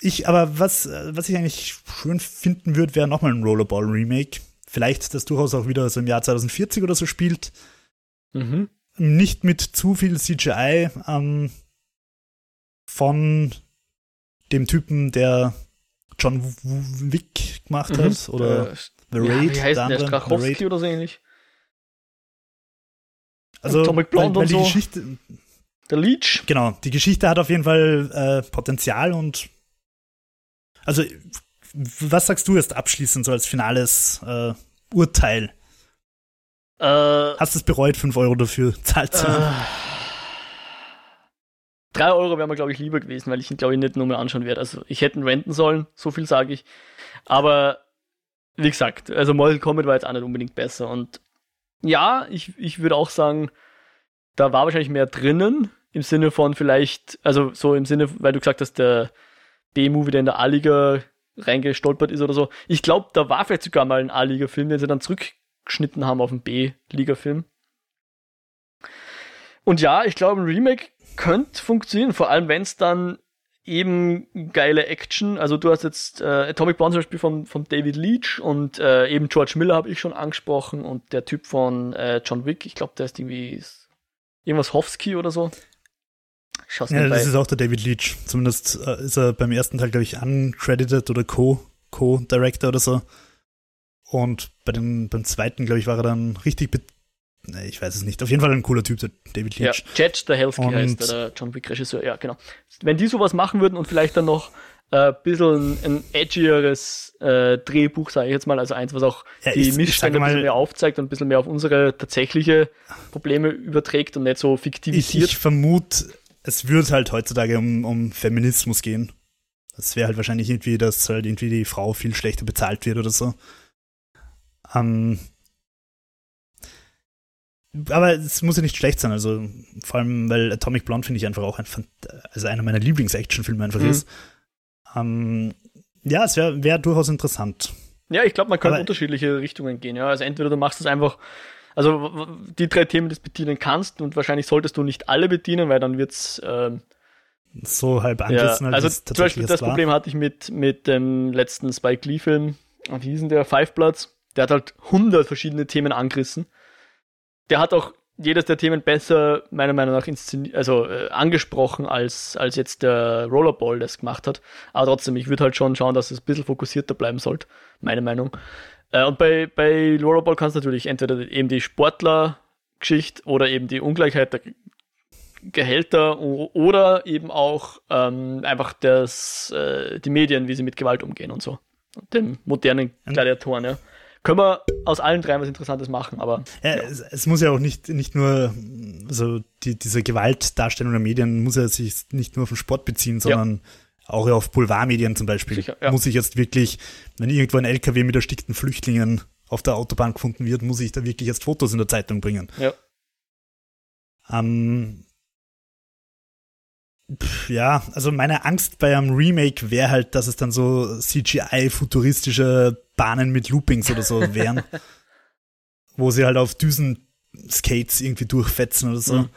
Ich, aber was, was ich eigentlich schön finden würde, wäre nochmal ein Rollerball Remake. Vielleicht, das durchaus auch wieder so im Jahr 2040 oder so spielt. Mhm. Nicht mit zu viel CGI ähm, von dem Typen, der John Wick gemacht mhm. hat oder äh, The Raid. Ja, wie heißt der, der oder so ähnlich? Also, Atomic Blonde weil, weil und so. Geschichte, der Leech. Genau, die Geschichte hat auf jeden Fall äh, Potenzial und also was sagst du jetzt abschließend so als finales äh, Urteil? Äh, Hast du es bereut, 5 Euro dafür zahlt zu haben? Äh, 3 Euro wäre mir, glaube ich, lieber gewesen, weil ich ihn, glaube ich, nicht mehr anschauen werde. Also ich hätte ihn renten sollen, so viel sage ich. Aber wie gesagt, also Mortal Kombat war jetzt auch nicht unbedingt besser. Und ja, ich, ich würde auch sagen, da war wahrscheinlich mehr drinnen, im Sinne von vielleicht, also so im Sinne, weil du gesagt hast, der B-Movie, der in der A-Liga reingestolpert ist oder so. Ich glaube, da war vielleicht sogar mal ein A-Liga-Film, den sie dann zurückgeschnitten haben auf einen B-Liga-Film. Und ja, ich glaube, ein Remake könnte funktionieren, vor allem wenn es dann eben geile Action. Also du hast jetzt äh, Atomic Blonde zum Beispiel von, von David Leach und äh, eben George Miller habe ich schon angesprochen und der Typ von äh, John Wick, ich glaube, der ist irgendwie irgendwas Hofsky oder so. Schau's ja, das ist auch der David Leach. Zumindest äh, ist er beim ersten Teil, glaube ich, uncredited oder Co. Co-Director oder so. Und bei dem, beim zweiten, glaube ich, war er dann richtig Nee, ich weiß es nicht. Auf jeden Fall ein cooler Typ, der David Leach. Ja, Jet der Helsky heißt der, John Wick Regisseur. Ja, genau. Wenn die sowas machen würden und vielleicht dann noch ein äh, bisschen ein edgieres äh, Drehbuch, sage ich jetzt mal, also eins, was auch ja, die Missstände ein bisschen mehr aufzeigt und ein bisschen mehr auf unsere tatsächliche Probleme überträgt und nicht so fiktivisiert. Ich, ich vermute, es würde halt heutzutage um, um Feminismus gehen. Das wäre halt wahrscheinlich irgendwie, dass halt irgendwie die Frau viel schlechter bezahlt wird oder so. Ähm, aber es muss ja nicht schlecht sein, also vor allem, weil Atomic Blonde finde ich einfach auch ein, also einer meiner Lieblings-Action-Filme einfach mhm. ist. Ähm, ja, es wäre wär durchaus interessant. Ja, ich glaube, man kann in unterschiedliche Richtungen gehen. Ja, also entweder du machst es einfach, also die drei Themen, die du bedienen kannst und wahrscheinlich solltest du nicht alle bedienen, weil dann wird's ähm, so halb ansetzen. Ja, also zum Beispiel das klar. Problem hatte ich mit mit dem letzten Spike Lee Film, wie hieß denn der Five Bloods? Der hat halt hundert verschiedene Themen angerissen der hat auch jedes der Themen besser, meiner Meinung nach, also äh, angesprochen, als, als jetzt der Rollerball das gemacht hat. Aber trotzdem, ich würde halt schon schauen, dass es ein bisschen fokussierter bleiben sollte, meine Meinung. Äh, und bei, bei Rollerball kannst du natürlich entweder eben die Sportler-Geschichte oder eben die Ungleichheit der Gehälter oder eben auch ähm, einfach das, äh, die Medien, wie sie mit Gewalt umgehen und so. Und den modernen Gladiatoren, ja können wir aus allen drei was Interessantes machen, aber. Ja, ja. Es, es, muss ja auch nicht, nicht nur, also die, diese Gewaltdarstellung der Medien muss ja sich nicht nur auf den Sport beziehen, sondern ja. auch auf Boulevardmedien zum Beispiel. Sicher, ja. Muss ich jetzt wirklich, wenn irgendwo ein LKW mit erstickten Flüchtlingen auf der Autobahn gefunden wird, muss ich da wirklich erst Fotos in der Zeitung bringen. Ja. Ähm, ja, also meine Angst bei einem Remake wäre halt, dass es dann so CGI-futuristische Bahnen mit Loopings oder so wären. wo sie halt auf Düsen-Skates irgendwie durchfetzen oder so. Mhm.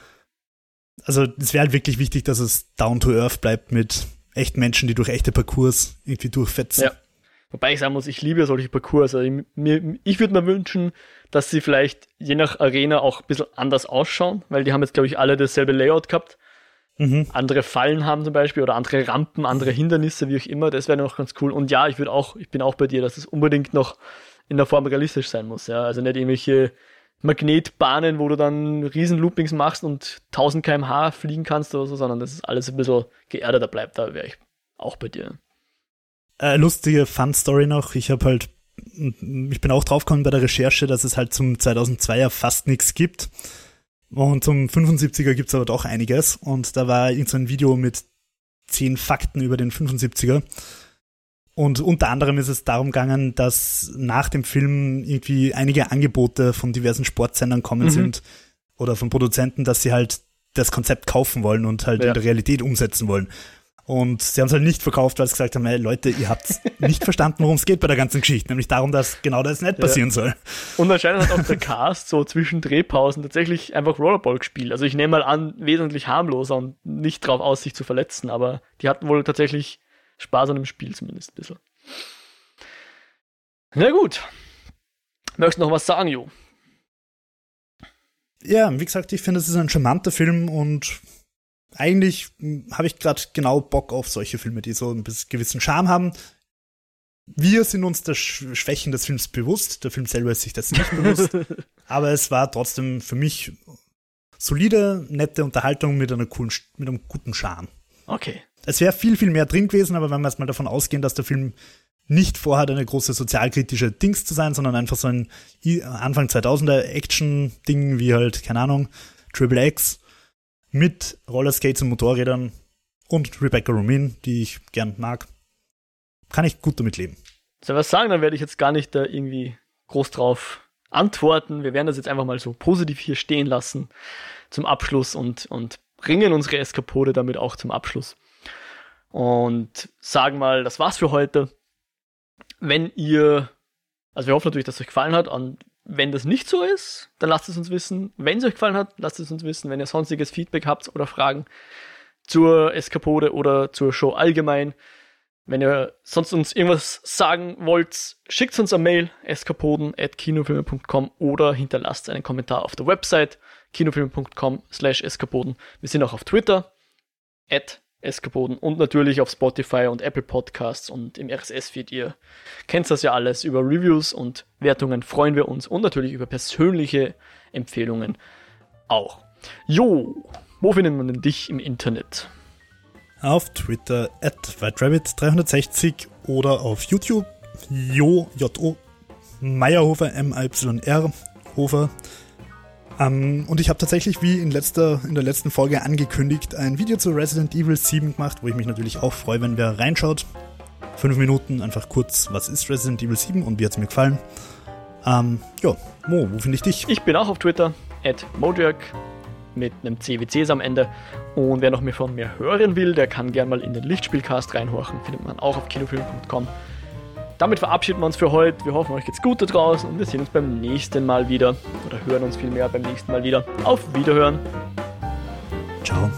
Also es wäre halt wirklich wichtig, dass es down to earth bleibt mit echten Menschen, die durch echte Parcours irgendwie durchfetzen. Ja. Wobei ich sagen muss, ich liebe solche Parcours. Also ich, ich würde mir wünschen, dass sie vielleicht je nach Arena auch ein bisschen anders ausschauen, weil die haben jetzt, glaube ich, alle dasselbe Layout gehabt mhm. andere Fallen haben zum Beispiel oder andere Rampen, andere Hindernisse, wie auch immer. Das wäre noch ganz cool. Und ja, ich würde auch, ich bin auch bei dir, dass es unbedingt noch in der Form realistisch sein muss. Ja, also nicht irgendwelche Magnetbahnen, wo du dann riesen Loopings machst und 1000 kmh fliegen kannst oder so, sondern dass es alles ein bisschen geerdeter bleibt. Da wäre ich auch bei dir. Äh, lustige Fun-Story noch. Ich habe halt, ich bin auch draufgekommen bei der Recherche, dass es halt zum 2002er fast nichts gibt. Und zum 75er gibt's aber doch einiges. Und da war irgend so ein Video mit zehn Fakten über den 75er. Und unter anderem ist es darum gegangen, dass nach dem Film irgendwie einige Angebote von diversen Sportsendern kommen mhm. sind oder von Produzenten, dass sie halt das Konzept kaufen wollen und halt ja. in der Realität umsetzen wollen. Und sie haben es halt nicht verkauft, weil sie gesagt haben, hey Leute, ihr habt nicht verstanden, worum es geht bei der ganzen Geschichte, nämlich darum, dass genau das nicht passieren ja. soll. Und anscheinend hat auch der Cast so zwischen Drehpausen tatsächlich einfach Rollerball gespielt. Also ich nehme mal an, wesentlich harmloser und nicht drauf aus, sich zu verletzen, aber die hatten wohl tatsächlich Spaß an dem Spiel zumindest ein bisschen. Na gut. Möchtest du noch was sagen, Jo? Ja, wie gesagt, ich finde, es ist ein charmanter Film und eigentlich habe ich gerade genau Bock auf solche Filme, die so einen gewissen Charme haben. Wir sind uns der Schwächen des Films bewusst. Der Film selber ist sich das nicht bewusst. aber es war trotzdem für mich solide, nette Unterhaltung mit, einer coolen, mit einem guten Charme. Okay. Es wäre viel, viel mehr drin gewesen, aber wenn wir jetzt mal davon ausgehen, dass der Film nicht vorhat, eine große sozialkritische Dings zu sein, sondern einfach so ein Anfang 2000er Action-Ding wie halt, keine Ahnung, Triple X, mit Rollerskates und Motorrädern und Rebecca Romin, die ich gern mag, kann ich gut damit leben. Soll was sagen, dann werde ich jetzt gar nicht da irgendwie groß drauf antworten. Wir werden das jetzt einfach mal so positiv hier stehen lassen zum Abschluss und, und bringen unsere Eskapode damit auch zum Abschluss. Und sagen mal, das war's für heute. Wenn ihr, also wir hoffen natürlich, dass es euch gefallen hat und wenn das nicht so ist, dann lasst es uns wissen. Wenn es euch gefallen hat, lasst es uns wissen. Wenn ihr sonstiges Feedback habt oder Fragen, zur Eskapode oder zur Show allgemein. Wenn ihr sonst uns irgendwas sagen wollt, schickt uns eine Mail, eskapoden.kinofilme.com oder hinterlasst einen Kommentar auf der Website kinofilme.com slash eskapoden. Wir sind auch auf Twitter, at eskapoden und natürlich auf Spotify und Apple Podcasts und im RSS-Feed. Ihr kennt das ja alles. Über Reviews und Wertungen freuen wir uns und natürlich über persönliche Empfehlungen auch. Jo, wo findet man denn dich im Internet? auf Twitter at WhiteRabbit360 oder auf YouTube Jo, J-O, Meyerhofer, M-Y-R, Hofer. Ähm, und ich habe tatsächlich, wie in, letzter, in der letzten Folge angekündigt, ein Video zu Resident Evil 7 gemacht, wo ich mich natürlich auch freue, wenn wer reinschaut. Fünf Minuten, einfach kurz, was ist Resident Evil 7 und wie hat es mir gefallen. Ähm, ja, Mo, wo finde ich dich? Ich bin auch auf Twitter, at Mojack, mit einem CWCs am Ende. Und wer noch mehr von mir hören will, der kann gerne mal in den Lichtspielcast reinhorchen. Findet man auch auf kinofilm.com. Damit verabschieden wir uns für heute. Wir hoffen, euch geht's gut da draußen und wir sehen uns beim nächsten Mal wieder. Oder hören uns vielmehr beim nächsten Mal wieder. Auf Wiederhören. Ciao.